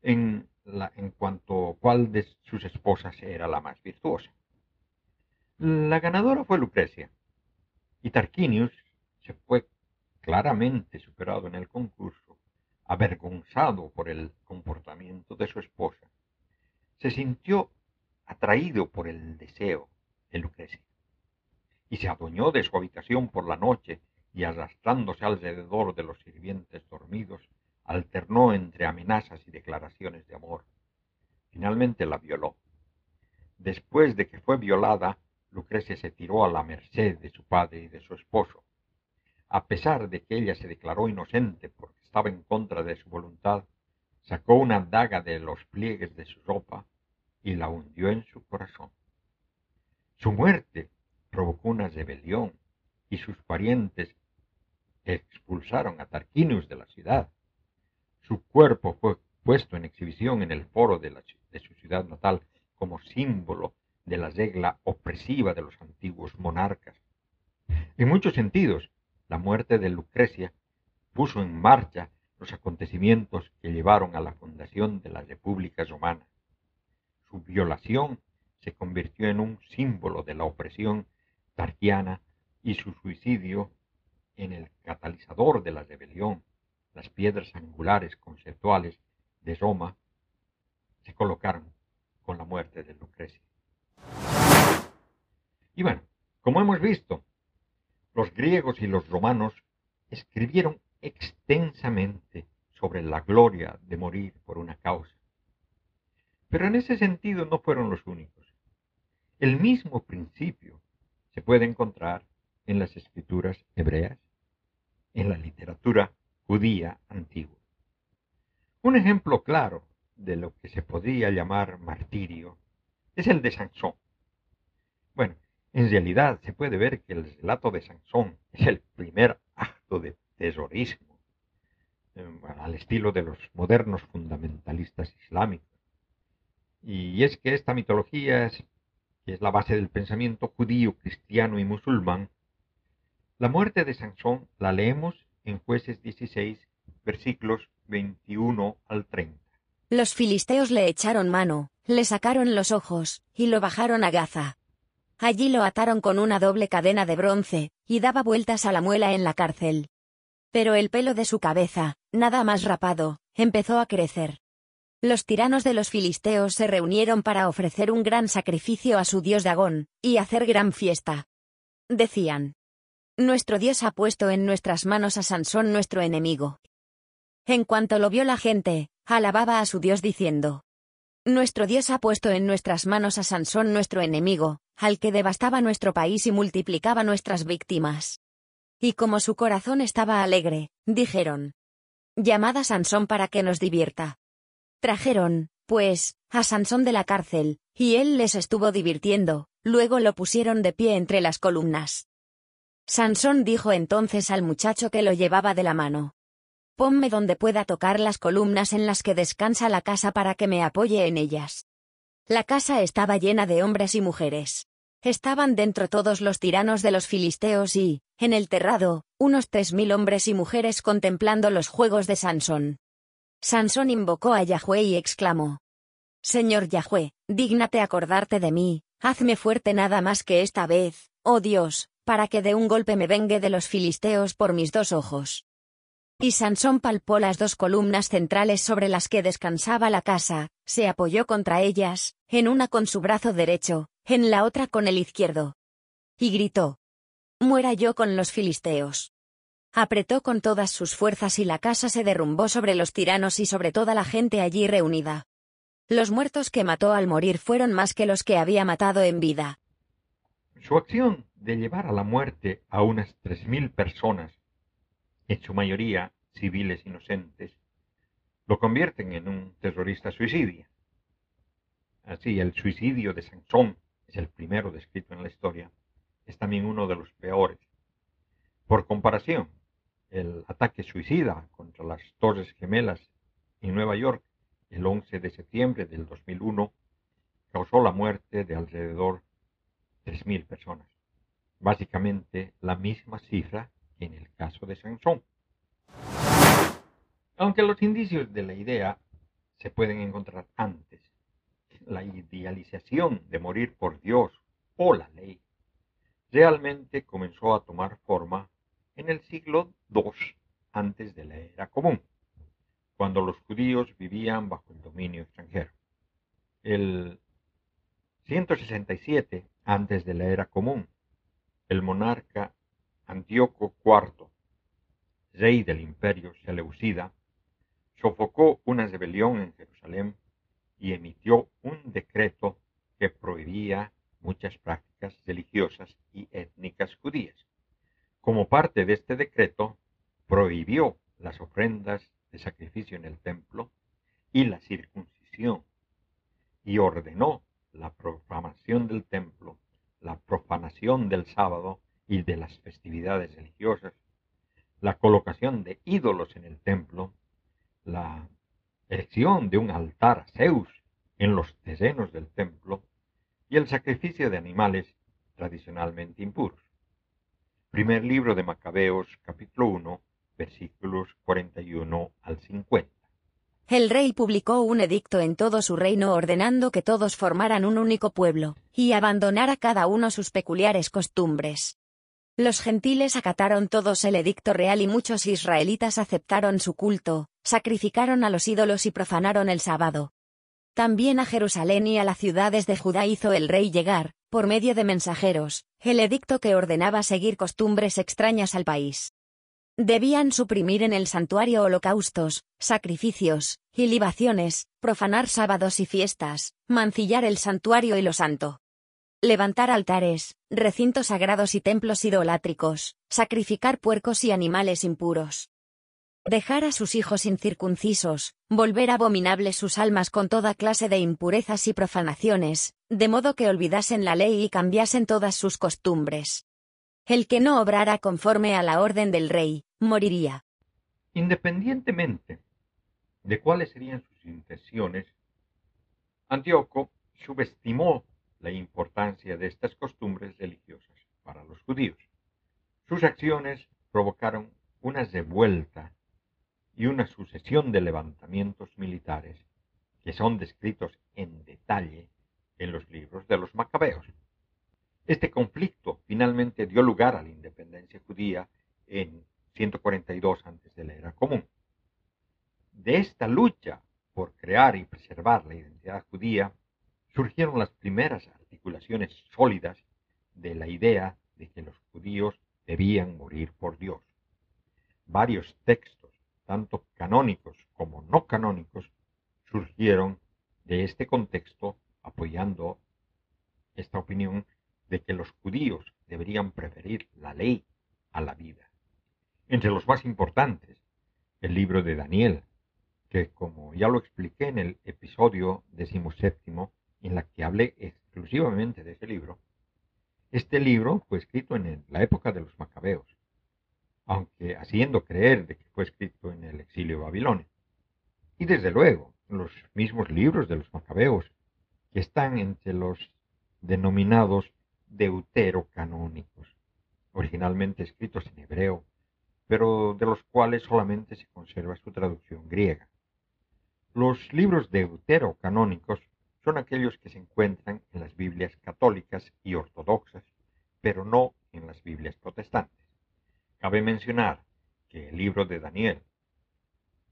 en en cuanto cuál de sus esposas era la más virtuosa. La ganadora fue Lucrecia, y Tarquinius se fue claramente superado en el concurso, avergonzado por el comportamiento de su esposa. Se sintió atraído por el deseo de Lucrecia, y se adueñó de su habitación por la noche y arrastrándose alrededor de los sirvientes dormidos, alternó entre amenazas y declaraciones de amor. Finalmente la violó. Después de que fue violada, Lucrecia se tiró a la merced de su padre y de su esposo. A pesar de que ella se declaró inocente porque estaba en contra de su voluntad, sacó una daga de los pliegues de su ropa y la hundió en su corazón. Su muerte provocó una rebelión y sus parientes expulsaron a Tarquinius de la ciudad. Su cuerpo fue puesto en exhibición en el foro de, su ciudad natal como símbolo de la regla opresiva de los antiguos monarcas. En muchos sentidos, la muerte de Lucrecia puso en marcha los acontecimientos que llevaron a la fundación de la República Romana. Su violación se convirtió en un símbolo de la opresión tarquiana y su suicidio en el catalizador de la rebelión las piedras angulares conceptuales de Roma se colocaron con la muerte de Lucrecia. Y bueno, como hemos visto, los griegos y los romanos escribieron extensamente sobre la gloria de morir por una causa. Pero en ese sentido no fueron los únicos. El mismo principio se puede encontrar en las escrituras hebreas, en la literatura judía antigua. Un ejemplo claro de lo que se podría llamar martirio es el de Sansón. Bueno, en realidad se puede ver que el relato de Sansón es el primer acto de terrorismo, eh, al estilo de los modernos fundamentalistas islámicos. Y es que esta mitología es, que es la base del pensamiento judío, cristiano y musulmán, la muerte de Sansón la leemos en jueces 16, versículos 21 al 30. Los filisteos le echaron mano, le sacaron los ojos, y lo bajaron a Gaza. Allí lo ataron con una doble cadena de bronce, y daba vueltas a la muela en la cárcel. Pero el pelo de su cabeza, nada más rapado, empezó a crecer. Los tiranos de los filisteos se reunieron para ofrecer un gran sacrificio a su dios Dagón, y hacer gran fiesta. Decían, nuestro Dios ha puesto en nuestras manos a Sansón nuestro enemigo. En cuanto lo vio la gente, alababa a su Dios diciendo, Nuestro Dios ha puesto en nuestras manos a Sansón nuestro enemigo, al que devastaba nuestro país y multiplicaba nuestras víctimas. Y como su corazón estaba alegre, dijeron, Llamad a Sansón para que nos divierta. Trajeron, pues, a Sansón de la cárcel, y él les estuvo divirtiendo, luego lo pusieron de pie entre las columnas. Sansón dijo entonces al muchacho que lo llevaba de la mano. Ponme donde pueda tocar las columnas en las que descansa la casa para que me apoye en ellas. La casa estaba llena de hombres y mujeres. estaban dentro todos los tiranos de los filisteos y, en el terrado, unos tres mil hombres y mujeres contemplando los juegos de Sansón. Sansón invocó a Yahweh y exclamó. Señor Yahweh, dígnate acordarte de mí, hazme fuerte nada más que esta vez, oh Dios, para que de un golpe me vengue de los filisteos por mis dos ojos. Y Sansón palpó las dos columnas centrales sobre las que descansaba la casa, se apoyó contra ellas, en una con su brazo derecho, en la otra con el izquierdo. Y gritó. Muera yo con los filisteos. Apretó con todas sus fuerzas y la casa se derrumbó sobre los tiranos y sobre toda la gente allí reunida. Los muertos que mató al morir fueron más que los que había matado en vida. Su acción de llevar a la muerte a unas tres mil personas, en su mayoría civiles inocentes, lo convierten en un terrorista suicidio. Así, el suicidio de Sansón es el primero descrito en la historia, es también uno de los peores. Por comparación, el ataque suicida contra las Torres Gemelas en Nueva York el 11 de septiembre del 2001 causó la muerte de alrededor 3.000 personas, básicamente la misma cifra que en el caso de Sansón. Aunque los indicios de la idea se pueden encontrar antes, la idealización de morir por Dios o la ley realmente comenzó a tomar forma en el siglo II antes de la era común, cuando los judíos vivían bajo el dominio extranjero. El 167 antes de la era común, el monarca Antíoco IV, rey del imperio seleucida, sofocó una rebelión en Jerusalén y emitió un decreto que prohibía muchas prácticas religiosas y étnicas judías. Como parte de este decreto, prohibió las ofrendas de sacrificio en el templo y la circuncisión, y ordenó la profanación del templo, la profanación del sábado y de las festividades religiosas, la colocación de ídolos en el templo, la erección de un altar a Zeus en los terrenos del templo y el sacrificio de animales tradicionalmente impuros. Primer libro de Macabeos, capítulo 1, versículos 41 al 50. El rey publicó un edicto en todo su reino ordenando que todos formaran un único pueblo, y abandonara cada uno sus peculiares costumbres. Los gentiles acataron todos el edicto real y muchos israelitas aceptaron su culto, sacrificaron a los ídolos y profanaron el sábado. También a Jerusalén y a las ciudades de Judá hizo el rey llegar, por medio de mensajeros, el edicto que ordenaba seguir costumbres extrañas al país. Debían suprimir en el santuario holocaustos, sacrificios, y libaciones, profanar sábados y fiestas, mancillar el santuario y lo santo. Levantar altares, recintos sagrados y templos idolátricos, sacrificar puercos y animales impuros dejar a sus hijos incircuncisos, volver abominables sus almas con toda clase de impurezas y profanaciones, de modo que olvidasen la ley y cambiasen todas sus costumbres. El que no obrara conforme a la orden del rey, moriría. Independientemente de cuáles serían sus intenciones, Antíoco subestimó la importancia de estas costumbres religiosas para los judíos. Sus acciones provocaron una revuelta y una sucesión de levantamientos militares que son descritos en detalle en los libros de los macabeos. Este conflicto finalmente dio lugar a la independencia judía en 142 antes de la era común. De esta lucha por crear y preservar la identidad judía surgieron las primeras articulaciones sólidas de la idea de que los judíos debían morir por Dios. Varios textos tanto canónicos como no canónicos, surgieron de este contexto apoyando esta opinión de que los judíos deberían preferir la ley a la vida. Entre los más importantes, el libro de Daniel, que como ya lo expliqué en el episodio decimoséptimo, en la que hablé exclusivamente de ese libro, este libro fue escrito en la época de los macabeos aunque haciendo creer de que fue escrito en el exilio babilonio. Y desde luego, los mismos libros de los macabeos, que están entre los denominados deuterocanónicos, originalmente escritos en hebreo, pero de los cuales solamente se conserva su traducción griega. Los libros deuterocanónicos son aquellos que se encuentran en las Biblias católicas y ortodoxas, pero no en las Biblias protestantes. Cabe mencionar que el libro de Daniel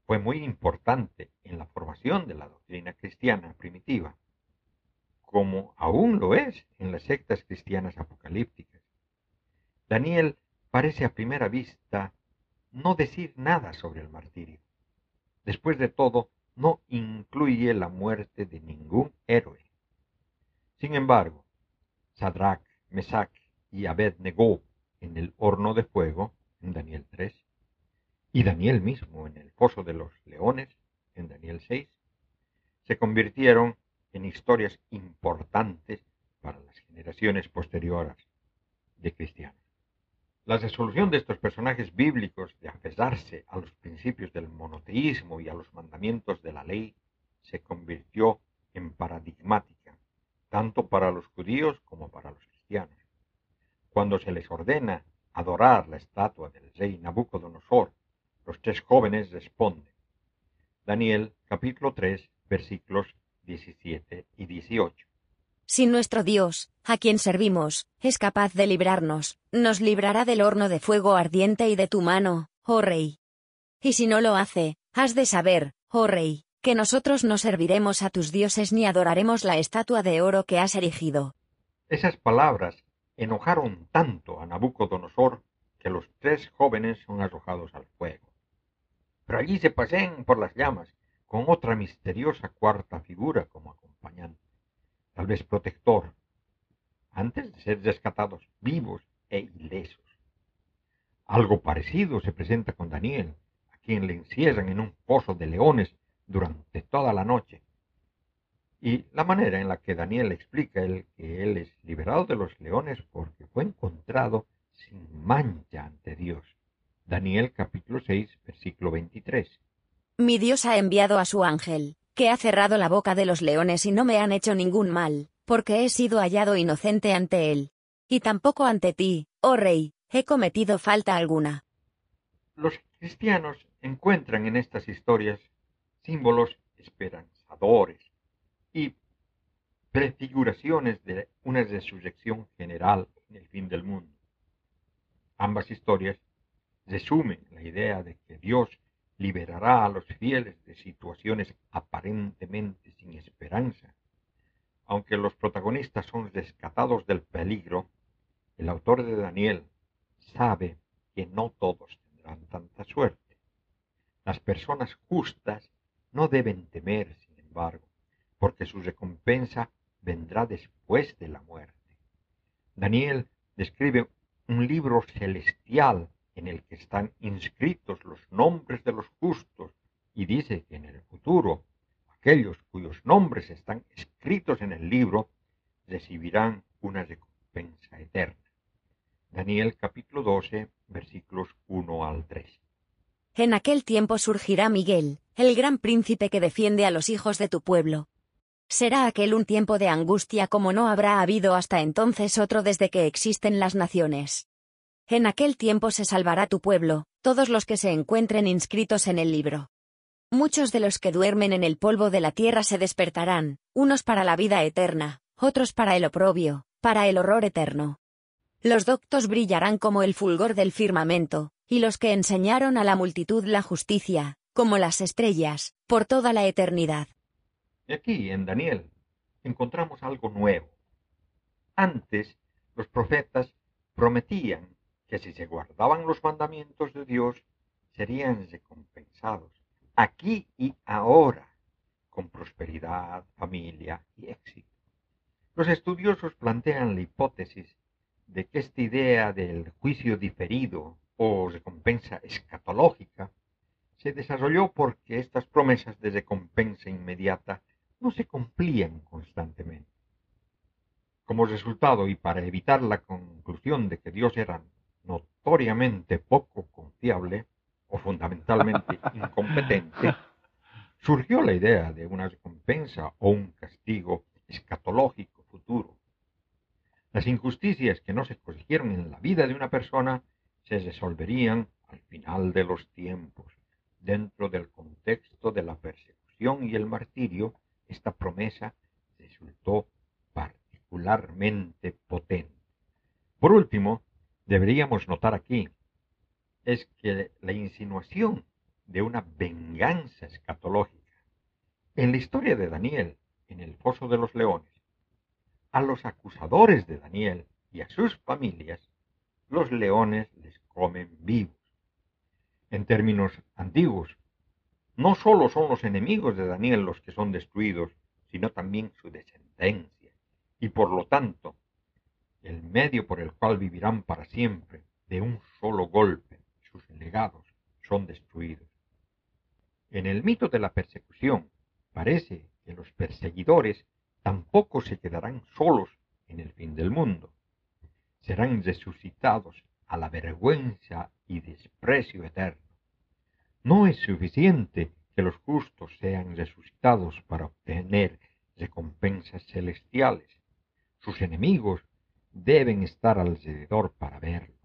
fue muy importante en la formación de la doctrina cristiana primitiva, como aún lo es en las sectas cristianas apocalípticas. Daniel parece a primera vista no decir nada sobre el martirio. Después de todo, no incluye la muerte de ningún héroe. Sin embargo, Sadrach, Mesach y Abednego en el horno de fuego, Daniel 3, y Daniel mismo en el foso de los leones, en Daniel 6, se convirtieron en historias importantes para las generaciones posteriores de cristianos. La resolución de estos personajes bíblicos de aferrarse a los principios del monoteísmo y a los mandamientos de la ley se convirtió en paradigmática, tanto para los judíos como para los cristianos. Cuando se les ordena adorar la estatua del rey Nabucodonosor, los tres jóvenes responden. Daniel capítulo 3 versículos 17 y 18. Si nuestro Dios, a quien servimos, es capaz de librarnos, nos librará del horno de fuego ardiente y de tu mano, oh Rey. Y si no lo hace, has de saber, oh Rey, que nosotros no serviremos a tus dioses ni adoraremos la estatua de oro que has erigido. Esas palabras enojaron tanto a Nabucodonosor que los tres jóvenes son arrojados al fuego. Pero allí se pasean por las llamas, con otra misteriosa cuarta figura como acompañante tal vez protector, antes de ser rescatados vivos e ilesos. Algo parecido se presenta con Daniel, a quien le encierran en un pozo de leones durante toda la noche. Y la manera en la que Daniel explica el que él es liberado de los leones porque fue encontrado sin mancha ante Dios. Daniel capítulo 6, versículo 23. Mi Dios ha enviado a su ángel, que ha cerrado la boca de los leones y no me han hecho ningún mal, porque he sido hallado inocente ante él. Y tampoco ante ti, oh rey, he cometido falta alguna. Los cristianos encuentran en estas historias símbolos esperanzadores y prefiguraciones de una resurrección general en el fin del mundo. Ambas historias resumen la idea de que Dios liberará a los fieles de situaciones aparentemente sin esperanza. Aunque los protagonistas son rescatados del peligro, el autor de Daniel sabe que no todos tendrán tanta suerte. Las personas justas no deben temer, sin embargo, porque su recompensa vendrá después de la muerte. Daniel describe un libro celestial en el que están inscritos los nombres de los justos y dice que en el futuro aquellos cuyos nombres están escritos en el libro recibirán una recompensa eterna. Daniel capítulo 12 versículos 1 al 3. En aquel tiempo surgirá Miguel, el gran príncipe que defiende a los hijos de tu pueblo. Será aquel un tiempo de angustia como no habrá habido hasta entonces otro desde que existen las naciones. En aquel tiempo se salvará tu pueblo, todos los que se encuentren inscritos en el libro. Muchos de los que duermen en el polvo de la tierra se despertarán, unos para la vida eterna, otros para el oprobio, para el horror eterno. Los doctos brillarán como el fulgor del firmamento, y los que enseñaron a la multitud la justicia, como las estrellas, por toda la eternidad. Y aquí, en Daniel, encontramos algo nuevo. Antes, los profetas prometían que si se guardaban los mandamientos de Dios, serían recompensados, aquí y ahora, con prosperidad, familia y éxito. Los estudiosos plantean la hipótesis de que esta idea del juicio diferido o recompensa escatológica se desarrolló porque estas promesas de recompensa inmediata no se cumplían constantemente. Como resultado y para evitar la conclusión de que Dios era notoriamente poco confiable o fundamentalmente [laughs] incompetente, surgió la idea de una recompensa o un castigo escatológico futuro. Las injusticias que no se corrigieron en la vida de una persona se resolverían al final de los tiempos. Dentro del contexto de la persecución y el martirio, esta promesa resultó particularmente potente. Por último, deberíamos notar aquí es que la insinuación de una venganza escatológica en la historia de Daniel en el foso de los leones, a los acusadores de Daniel y a sus familias, los leones les comen vivos. En términos antiguos, no solo son los enemigos de Daniel los que son destruidos, sino también su descendencia, y por lo tanto, el medio por el cual vivirán para siempre, de un solo golpe, sus legados son destruidos. En el mito de la persecución, parece que los perseguidores tampoco se quedarán solos en el fin del mundo. Serán resucitados a la vergüenza y desprecio eterno. No es suficiente que los justos sean resucitados para obtener recompensas celestiales. Sus enemigos deben estar alrededor para verlo.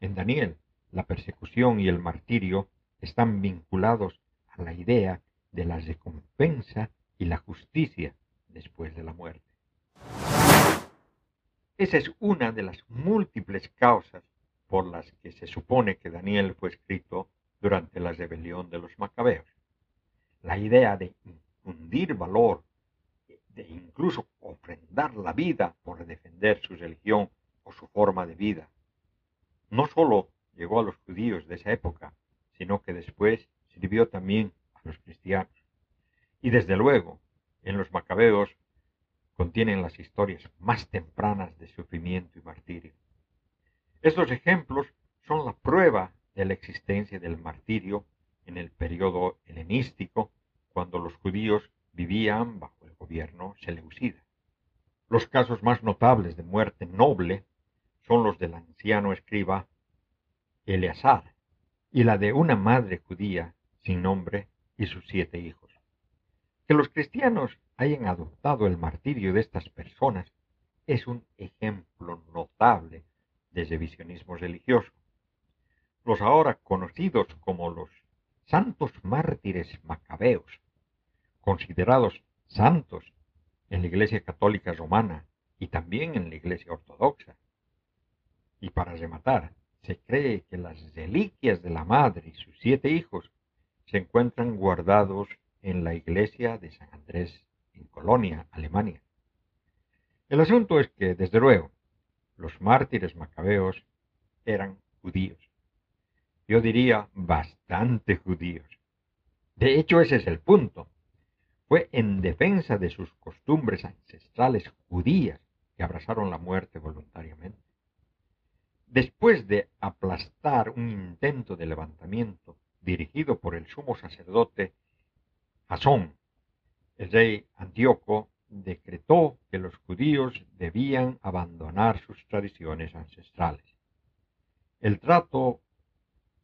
En Daniel la persecución y el martirio están vinculados a la idea de la recompensa y la justicia después de la muerte. Esa es una de las múltiples causas por las que se supone que Daniel fue escrito durante la rebelión de los macabeos. La idea de infundir valor, de incluso ofrendar la vida por defender su religión o su forma de vida, no solo llegó a los judíos de esa época, sino que después sirvió también a los cristianos. Y desde luego, en los macabeos contienen las historias más tempranas de sufrimiento y martirio. Estos ejemplos son la prueba de la existencia del martirio en el periodo helenístico, cuando los judíos vivían bajo el gobierno seleucida. Los casos más notables de muerte noble son los del anciano escriba Eleazar, y la de una madre judía sin nombre y sus siete hijos. Que los cristianos hayan adoptado el martirio de estas personas es un ejemplo notable de revisionismo religioso. Los ahora conocidos como los santos mártires macabeos, considerados santos en la Iglesia Católica Romana y también en la Iglesia Ortodoxa. Y para rematar, se cree que las reliquias de la madre y sus siete hijos se encuentran guardados en la iglesia de San Andrés en Colonia, Alemania. El asunto es que, desde luego, los mártires macabeos eran judíos. Yo diría bastante judíos. De hecho, ese es el punto. Fue en defensa de sus costumbres ancestrales judías que abrazaron la muerte voluntariamente. Después de aplastar un intento de levantamiento dirigido por el sumo sacerdote Jasón, el rey Antíoco decretó que los judíos debían abandonar sus tradiciones ancestrales. El trato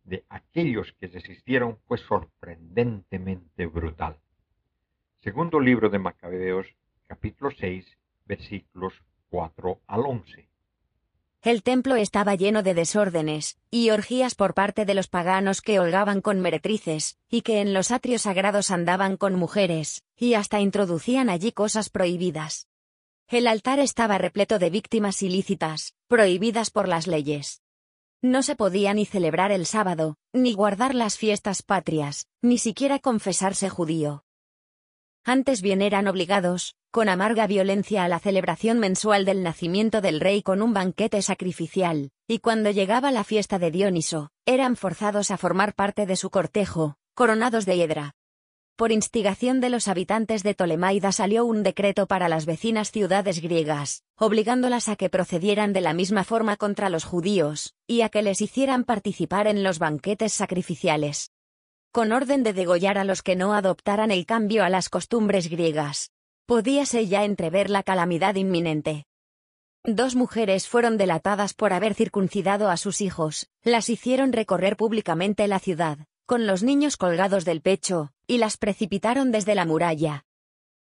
de aquellos que resistieron fue sorprendentemente brutal. Segundo libro de Macabeos, capítulo 6, versículos 4 al 11. El templo estaba lleno de desórdenes, y orgías por parte de los paganos que holgaban con meretrices, y que en los atrios sagrados andaban con mujeres, y hasta introducían allí cosas prohibidas. El altar estaba repleto de víctimas ilícitas, prohibidas por las leyes. No se podía ni celebrar el sábado, ni guardar las fiestas patrias, ni siquiera confesarse judío. Antes bien eran obligados, con amarga violencia a la celebración mensual del nacimiento del rey con un banquete sacrificial, y cuando llegaba la fiesta de Dioniso, eran forzados a formar parte de su cortejo, coronados de hiedra. Por instigación de los habitantes de Ptolemaida salió un decreto para las vecinas ciudades griegas, obligándolas a que procedieran de la misma forma contra los judíos, y a que les hicieran participar en los banquetes sacrificiales con orden de degollar a los que no adoptaran el cambio a las costumbres griegas. Podíase ya entrever la calamidad inminente. Dos mujeres fueron delatadas por haber circuncidado a sus hijos, las hicieron recorrer públicamente la ciudad, con los niños colgados del pecho, y las precipitaron desde la muralla.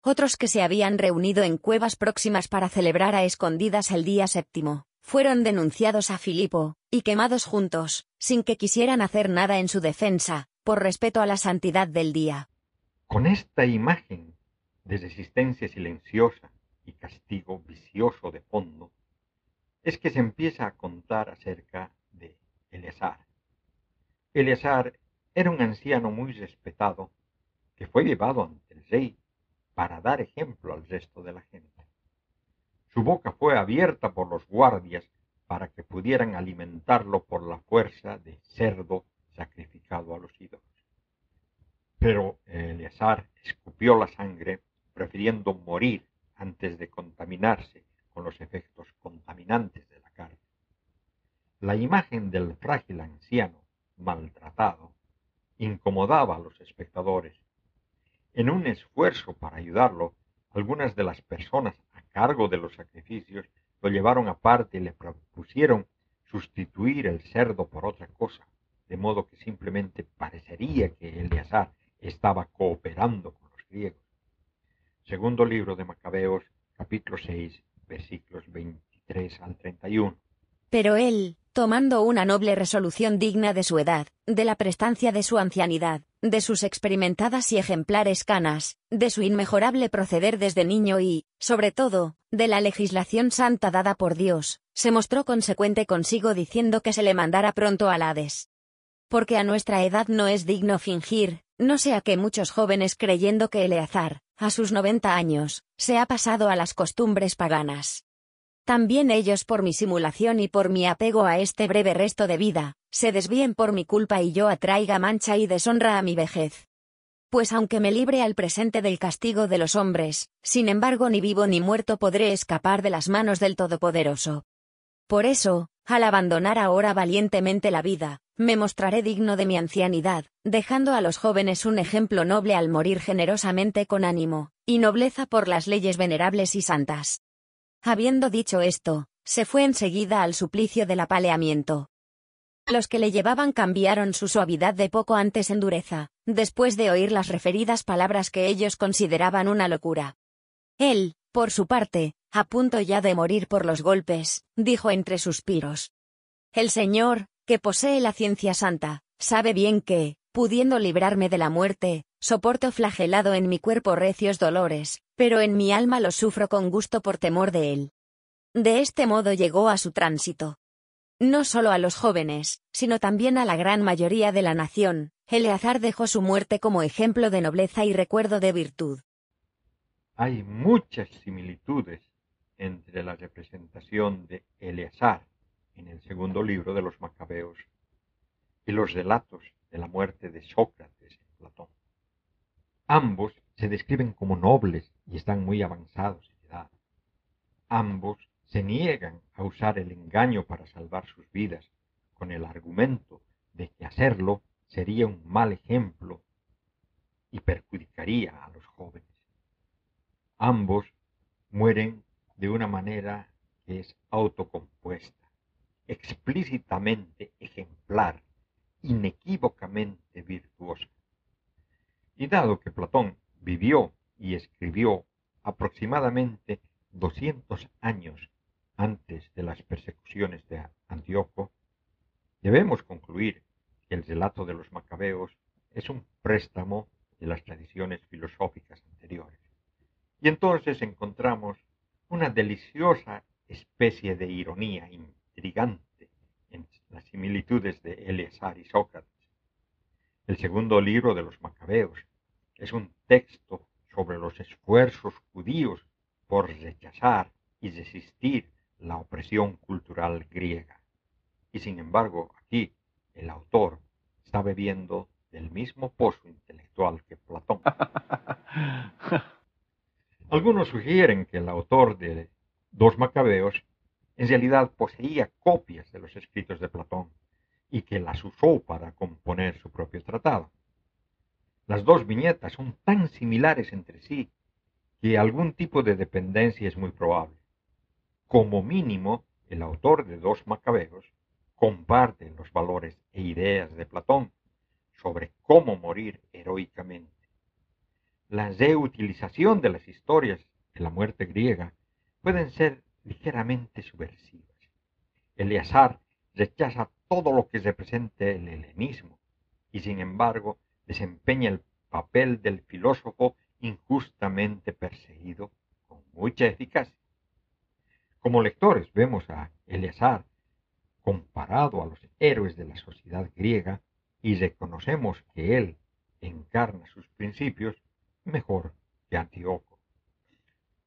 otros que se habían reunido en cuevas próximas para celebrar a escondidas el día séptimo, fueron denunciados a Filipo, y quemados juntos, sin que quisieran hacer nada en su defensa, por respeto a la santidad del día. Con esta imagen de resistencia silenciosa y castigo vicioso de fondo, es que se empieza a contar acerca de Eleazar. Eleazar era un anciano muy respetado que fue llevado ante el rey para dar ejemplo al resto de la gente. Su boca fue abierta por los guardias para que pudieran alimentarlo por la fuerza de cerdo sacrificado a los ídolos. Pero Eleazar escupió la sangre, prefiriendo morir antes de contaminarse con los efectos contaminantes de la carne. La imagen del frágil anciano, maltratado, incomodaba a los espectadores. En un esfuerzo para ayudarlo, algunas de las personas a cargo de los sacrificios lo llevaron aparte y le propusieron sustituir el cerdo por otra cosa, de modo que simplemente parecería que Eleazar estaba cooperando con los griegos. Segundo libro de Macabeos, capítulo 6, versículos 23 al 31. Pero él, tomando una noble resolución digna de su edad, de la prestancia de su ancianidad, de sus experimentadas y ejemplares canas, de su inmejorable proceder desde niño y, sobre todo, de la legislación santa dada por Dios, se mostró consecuente consigo diciendo que se le mandara pronto al Hades. Porque a nuestra edad no es digno fingir, no sea que muchos jóvenes creyendo que Eleazar, a sus noventa años, se ha pasado a las costumbres paganas. También ellos por mi simulación y por mi apego a este breve resto de vida, se desvíen por mi culpa y yo atraiga mancha y deshonra a mi vejez. Pues aunque me libre al presente del castigo de los hombres, sin embargo ni vivo ni muerto podré escapar de las manos del Todopoderoso. Por eso, al abandonar ahora valientemente la vida, me mostraré digno de mi ancianidad, dejando a los jóvenes un ejemplo noble al morir generosamente con ánimo, y nobleza por las leyes venerables y santas. Habiendo dicho esto, se fue enseguida al suplicio del apaleamiento. Los que le llevaban cambiaron su suavidad de poco antes en dureza, después de oír las referidas palabras que ellos consideraban una locura. Él, por su parte, a punto ya de morir por los golpes, dijo entre suspiros. El Señor, que posee la ciencia santa, sabe bien que, pudiendo librarme de la muerte, soporto flagelado en mi cuerpo recios dolores, pero en mi alma los sufro con gusto por temor de él. De este modo llegó a su tránsito. No solo a los jóvenes, sino también a la gran mayoría de la nación, Eleazar dejó su muerte como ejemplo de nobleza y recuerdo de virtud. Hay muchas similitudes entre la representación de Eleazar en el segundo libro de los Macabeos y los relatos de la muerte de Sócrates en Platón. Ambos se describen como nobles y están muy avanzados en edad. Ambos se niegan a usar el engaño para salvar sus vidas, con el argumento de que hacerlo sería un mal ejemplo y perjudicaría a los jóvenes. Ambos mueren de una manera que es autocompuesta, explícitamente ejemplar, inequívocamente virtuosa. Y dado que Platón vivió y escribió aproximadamente 200 años antes de las persecuciones de Antíoco, debemos concluir que el relato de los macabeos es un préstamo de las tradiciones filosóficas anteriores. Y entonces encontramos una deliciosa especie de ironía intrigante en las similitudes de Eleazar y Sócrates. El segundo libro de los Macabeos es un texto esfuerzos judíos por rechazar y resistir la opresión cultural griega. Y sin embargo, aquí el autor está bebiendo del mismo pozo intelectual que Platón. [laughs] Algunos sugieren que el autor de Dos Macabeos en realidad poseía copias de los escritos de Platón y que las usó para componer su propio tratado. Las dos viñetas son tan similares entre sí que algún tipo de dependencia es muy probable. Como mínimo, el autor de Dos Macabeos comparte los valores e ideas de Platón sobre cómo morir heroicamente. la reutilización de las historias de la muerte griega pueden ser ligeramente subversivas. Eleazar rechaza todo lo que represente el helenismo y sin embargo desempeña el papel del filósofo con mucha eficacia. Como lectores vemos a Eleazar comparado a los héroes de la sociedad griega y reconocemos que él encarna sus principios mejor que Antíoco.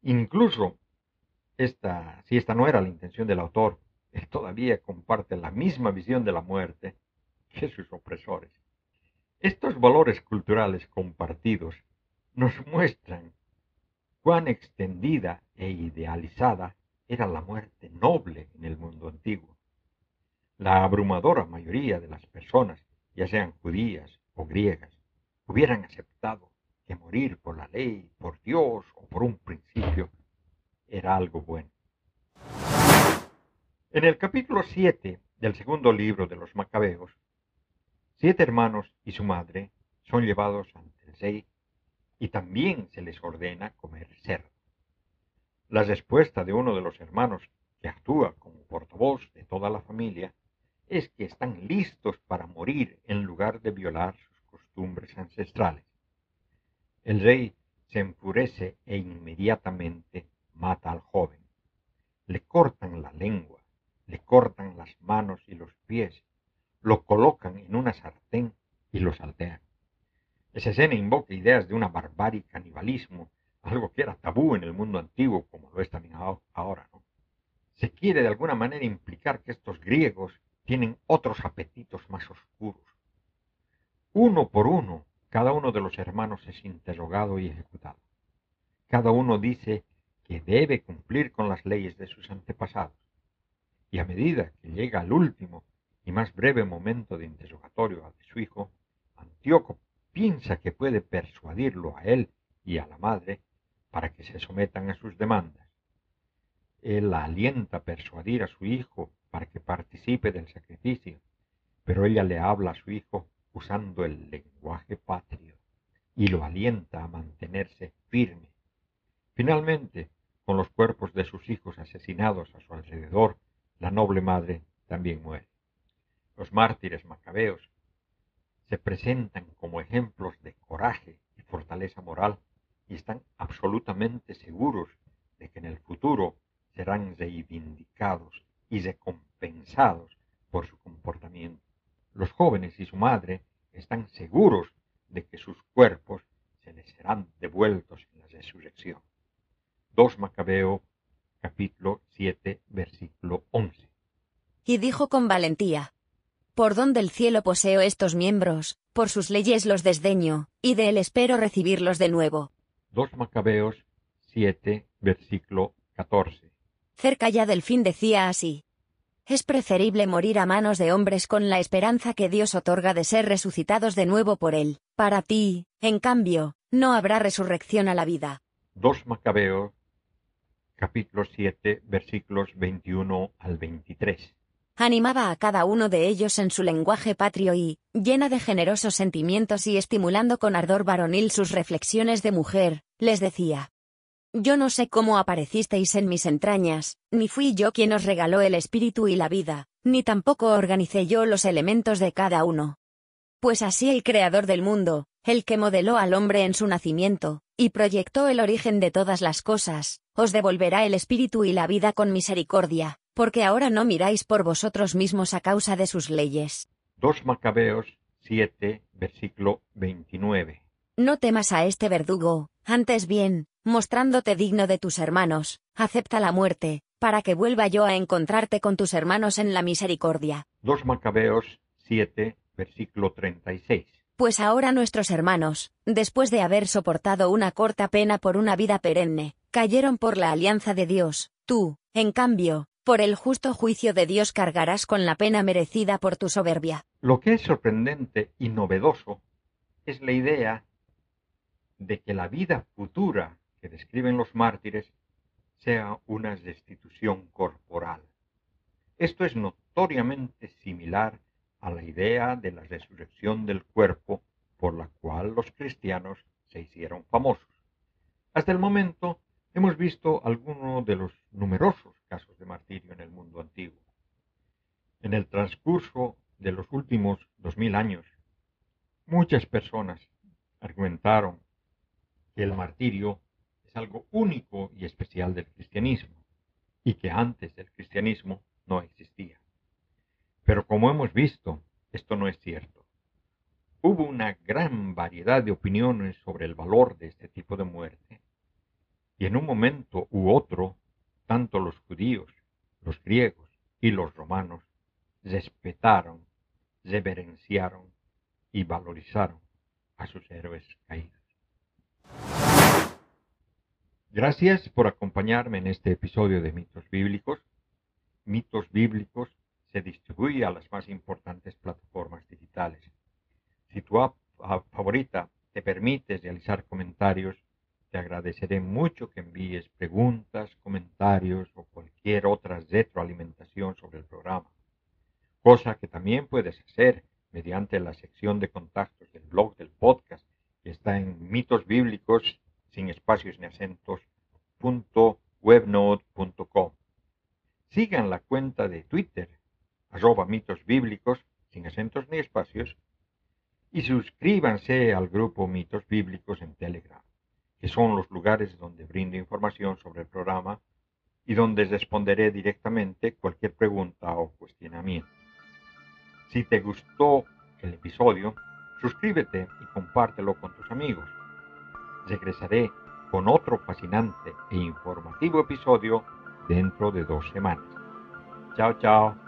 Incluso si esta no era la intención del autor, él todavía comparte la misma visión de la muerte que sus opresores. Estos valores culturales compartidos nos muestran cuán extendida e idealizada era la muerte noble en el mundo antiguo. La abrumadora mayoría de las personas, ya sean judías o griegas, hubieran aceptado que morir por la ley, por Dios o por un principio era algo bueno. En el capítulo 7 del segundo libro de los Macabeos, siete hermanos y su madre son llevados ante el rey y también se les ordena comer cerdo. La respuesta de uno de los hermanos, que actúa como portavoz de toda la familia, es que están listos para morir en lugar de violar sus costumbres ancestrales. El rey se enfurece e inmediatamente mata al joven. Le cortan la lengua, le cortan las manos y los pies, lo colocan en una sartén y lo saltean. Esa escena invoca ideas de una barbarie canibalismo, algo que era tabú en el mundo antiguo, como lo es también ahora. ¿no? Se quiere de alguna manera implicar que estos griegos tienen otros apetitos más oscuros. Uno por uno, cada uno de los hermanos es interrogado y ejecutado. Cada uno dice que debe cumplir con las leyes de sus antepasados. Y a medida que llega al último y más breve momento de interrogatorio de su hijo, Antíoco piensa que puede persuadirlo a él y a la madre para que se sometan a sus demandas. Él la alienta a persuadir a su hijo para que participe del sacrificio, pero ella le habla a su hijo usando el lenguaje patrio y lo alienta a mantenerse firme. Finalmente, con los cuerpos de sus hijos asesinados a su alrededor, la noble madre también muere. Los mártires macabeos se presentan como ejemplos de coraje y fortaleza moral y están absolutamente seguros de que en el futuro serán reivindicados y recompensados por su comportamiento. Los jóvenes y su madre están seguros de que sus cuerpos se les serán devueltos en la resurrección. 2 Macabeo, capítulo 7, versículo 11. Y dijo con valentía, Por donde el cielo poseo estos miembros, por sus leyes los desdeño, y de él espero recibirlos de nuevo. 2 Macabeos 7, versículo 14. Cerca ya del fin decía así. Es preferible morir a manos de hombres con la esperanza que Dios otorga de ser resucitados de nuevo por él. Para ti, en cambio, no habrá resurrección a la vida. 2 Macabeos capítulo 7, versículos 21 al 23. Animaba a cada uno de ellos en su lenguaje patrio y, llena de generosos sentimientos y estimulando con ardor varonil sus reflexiones de mujer, les decía, Yo no sé cómo aparecisteis en mis entrañas, ni fui yo quien os regaló el espíritu y la vida, ni tampoco organicé yo los elementos de cada uno. Pues así el Creador del mundo, el que modeló al hombre en su nacimiento, y proyectó el origen de todas las cosas, os devolverá el espíritu y la vida con misericordia, porque ahora no miráis por vosotros mismos a causa de sus leyes. 2 Macabeos 7, versículo 29. No temas a este verdugo, antes bien, mostrándote digno de tus hermanos, acepta la muerte, para que vuelva yo a encontrarte con tus hermanos en la misericordia. 2 Macabeos 7, versículo 36. Pues ahora nuestros hermanos, después de haber soportado una corta pena por una vida perenne, cayeron por la alianza de Dios, tú, en cambio, por el justo juicio de Dios cargarás con la pena merecida por tu soberbia. Lo que es sorprendente y novedoso es la idea de que la vida futura que describen los mártires sea una destitución corporal. Esto es notoriamente similar a la idea de la resurrección del cuerpo por la cual los cristianos se hicieron famosos. Hasta el momento hemos visto algunos de los numerosos casos de martirio en el mundo antiguo. En el transcurso de los últimos dos mil años, muchas personas argumentaron que el martirio es algo único y especial del cristianismo y que antes del cristianismo no existía. Pero como hemos visto, esto no es cierto. Hubo una gran variedad de opiniones sobre el valor de este tipo de muerte, y en un momento u otro, tanto los judíos, los griegos y los romanos respetaron, reverenciaron y valorizaron a sus héroes caídos. Gracias por acompañarme en este episodio de Mitos Bíblicos. Mitos Bíblicos se distribuye a las más importantes plataformas digitales. Si tu app favorita te permite realizar comentarios, te agradeceré mucho que envíes preguntas, comentarios o cualquier otra retroalimentación sobre el programa, cosa que también puedes hacer mediante la sección de contactos del blog del podcast que está en mitos bíblicos sin espacios ni acentos webnode.com. Sigan la cuenta de Twitter, arroba mitos bíblicos, sin acentos ni espacios, y suscríbanse al grupo Mitos Bíblicos en Telegram, que son los lugares donde brindo información sobre el programa y donde responderé directamente cualquier pregunta o cuestionamiento. Si te gustó el episodio, suscríbete y compártelo con tus amigos. Regresaré con otro fascinante e informativo episodio dentro de dos semanas. Chao, chao.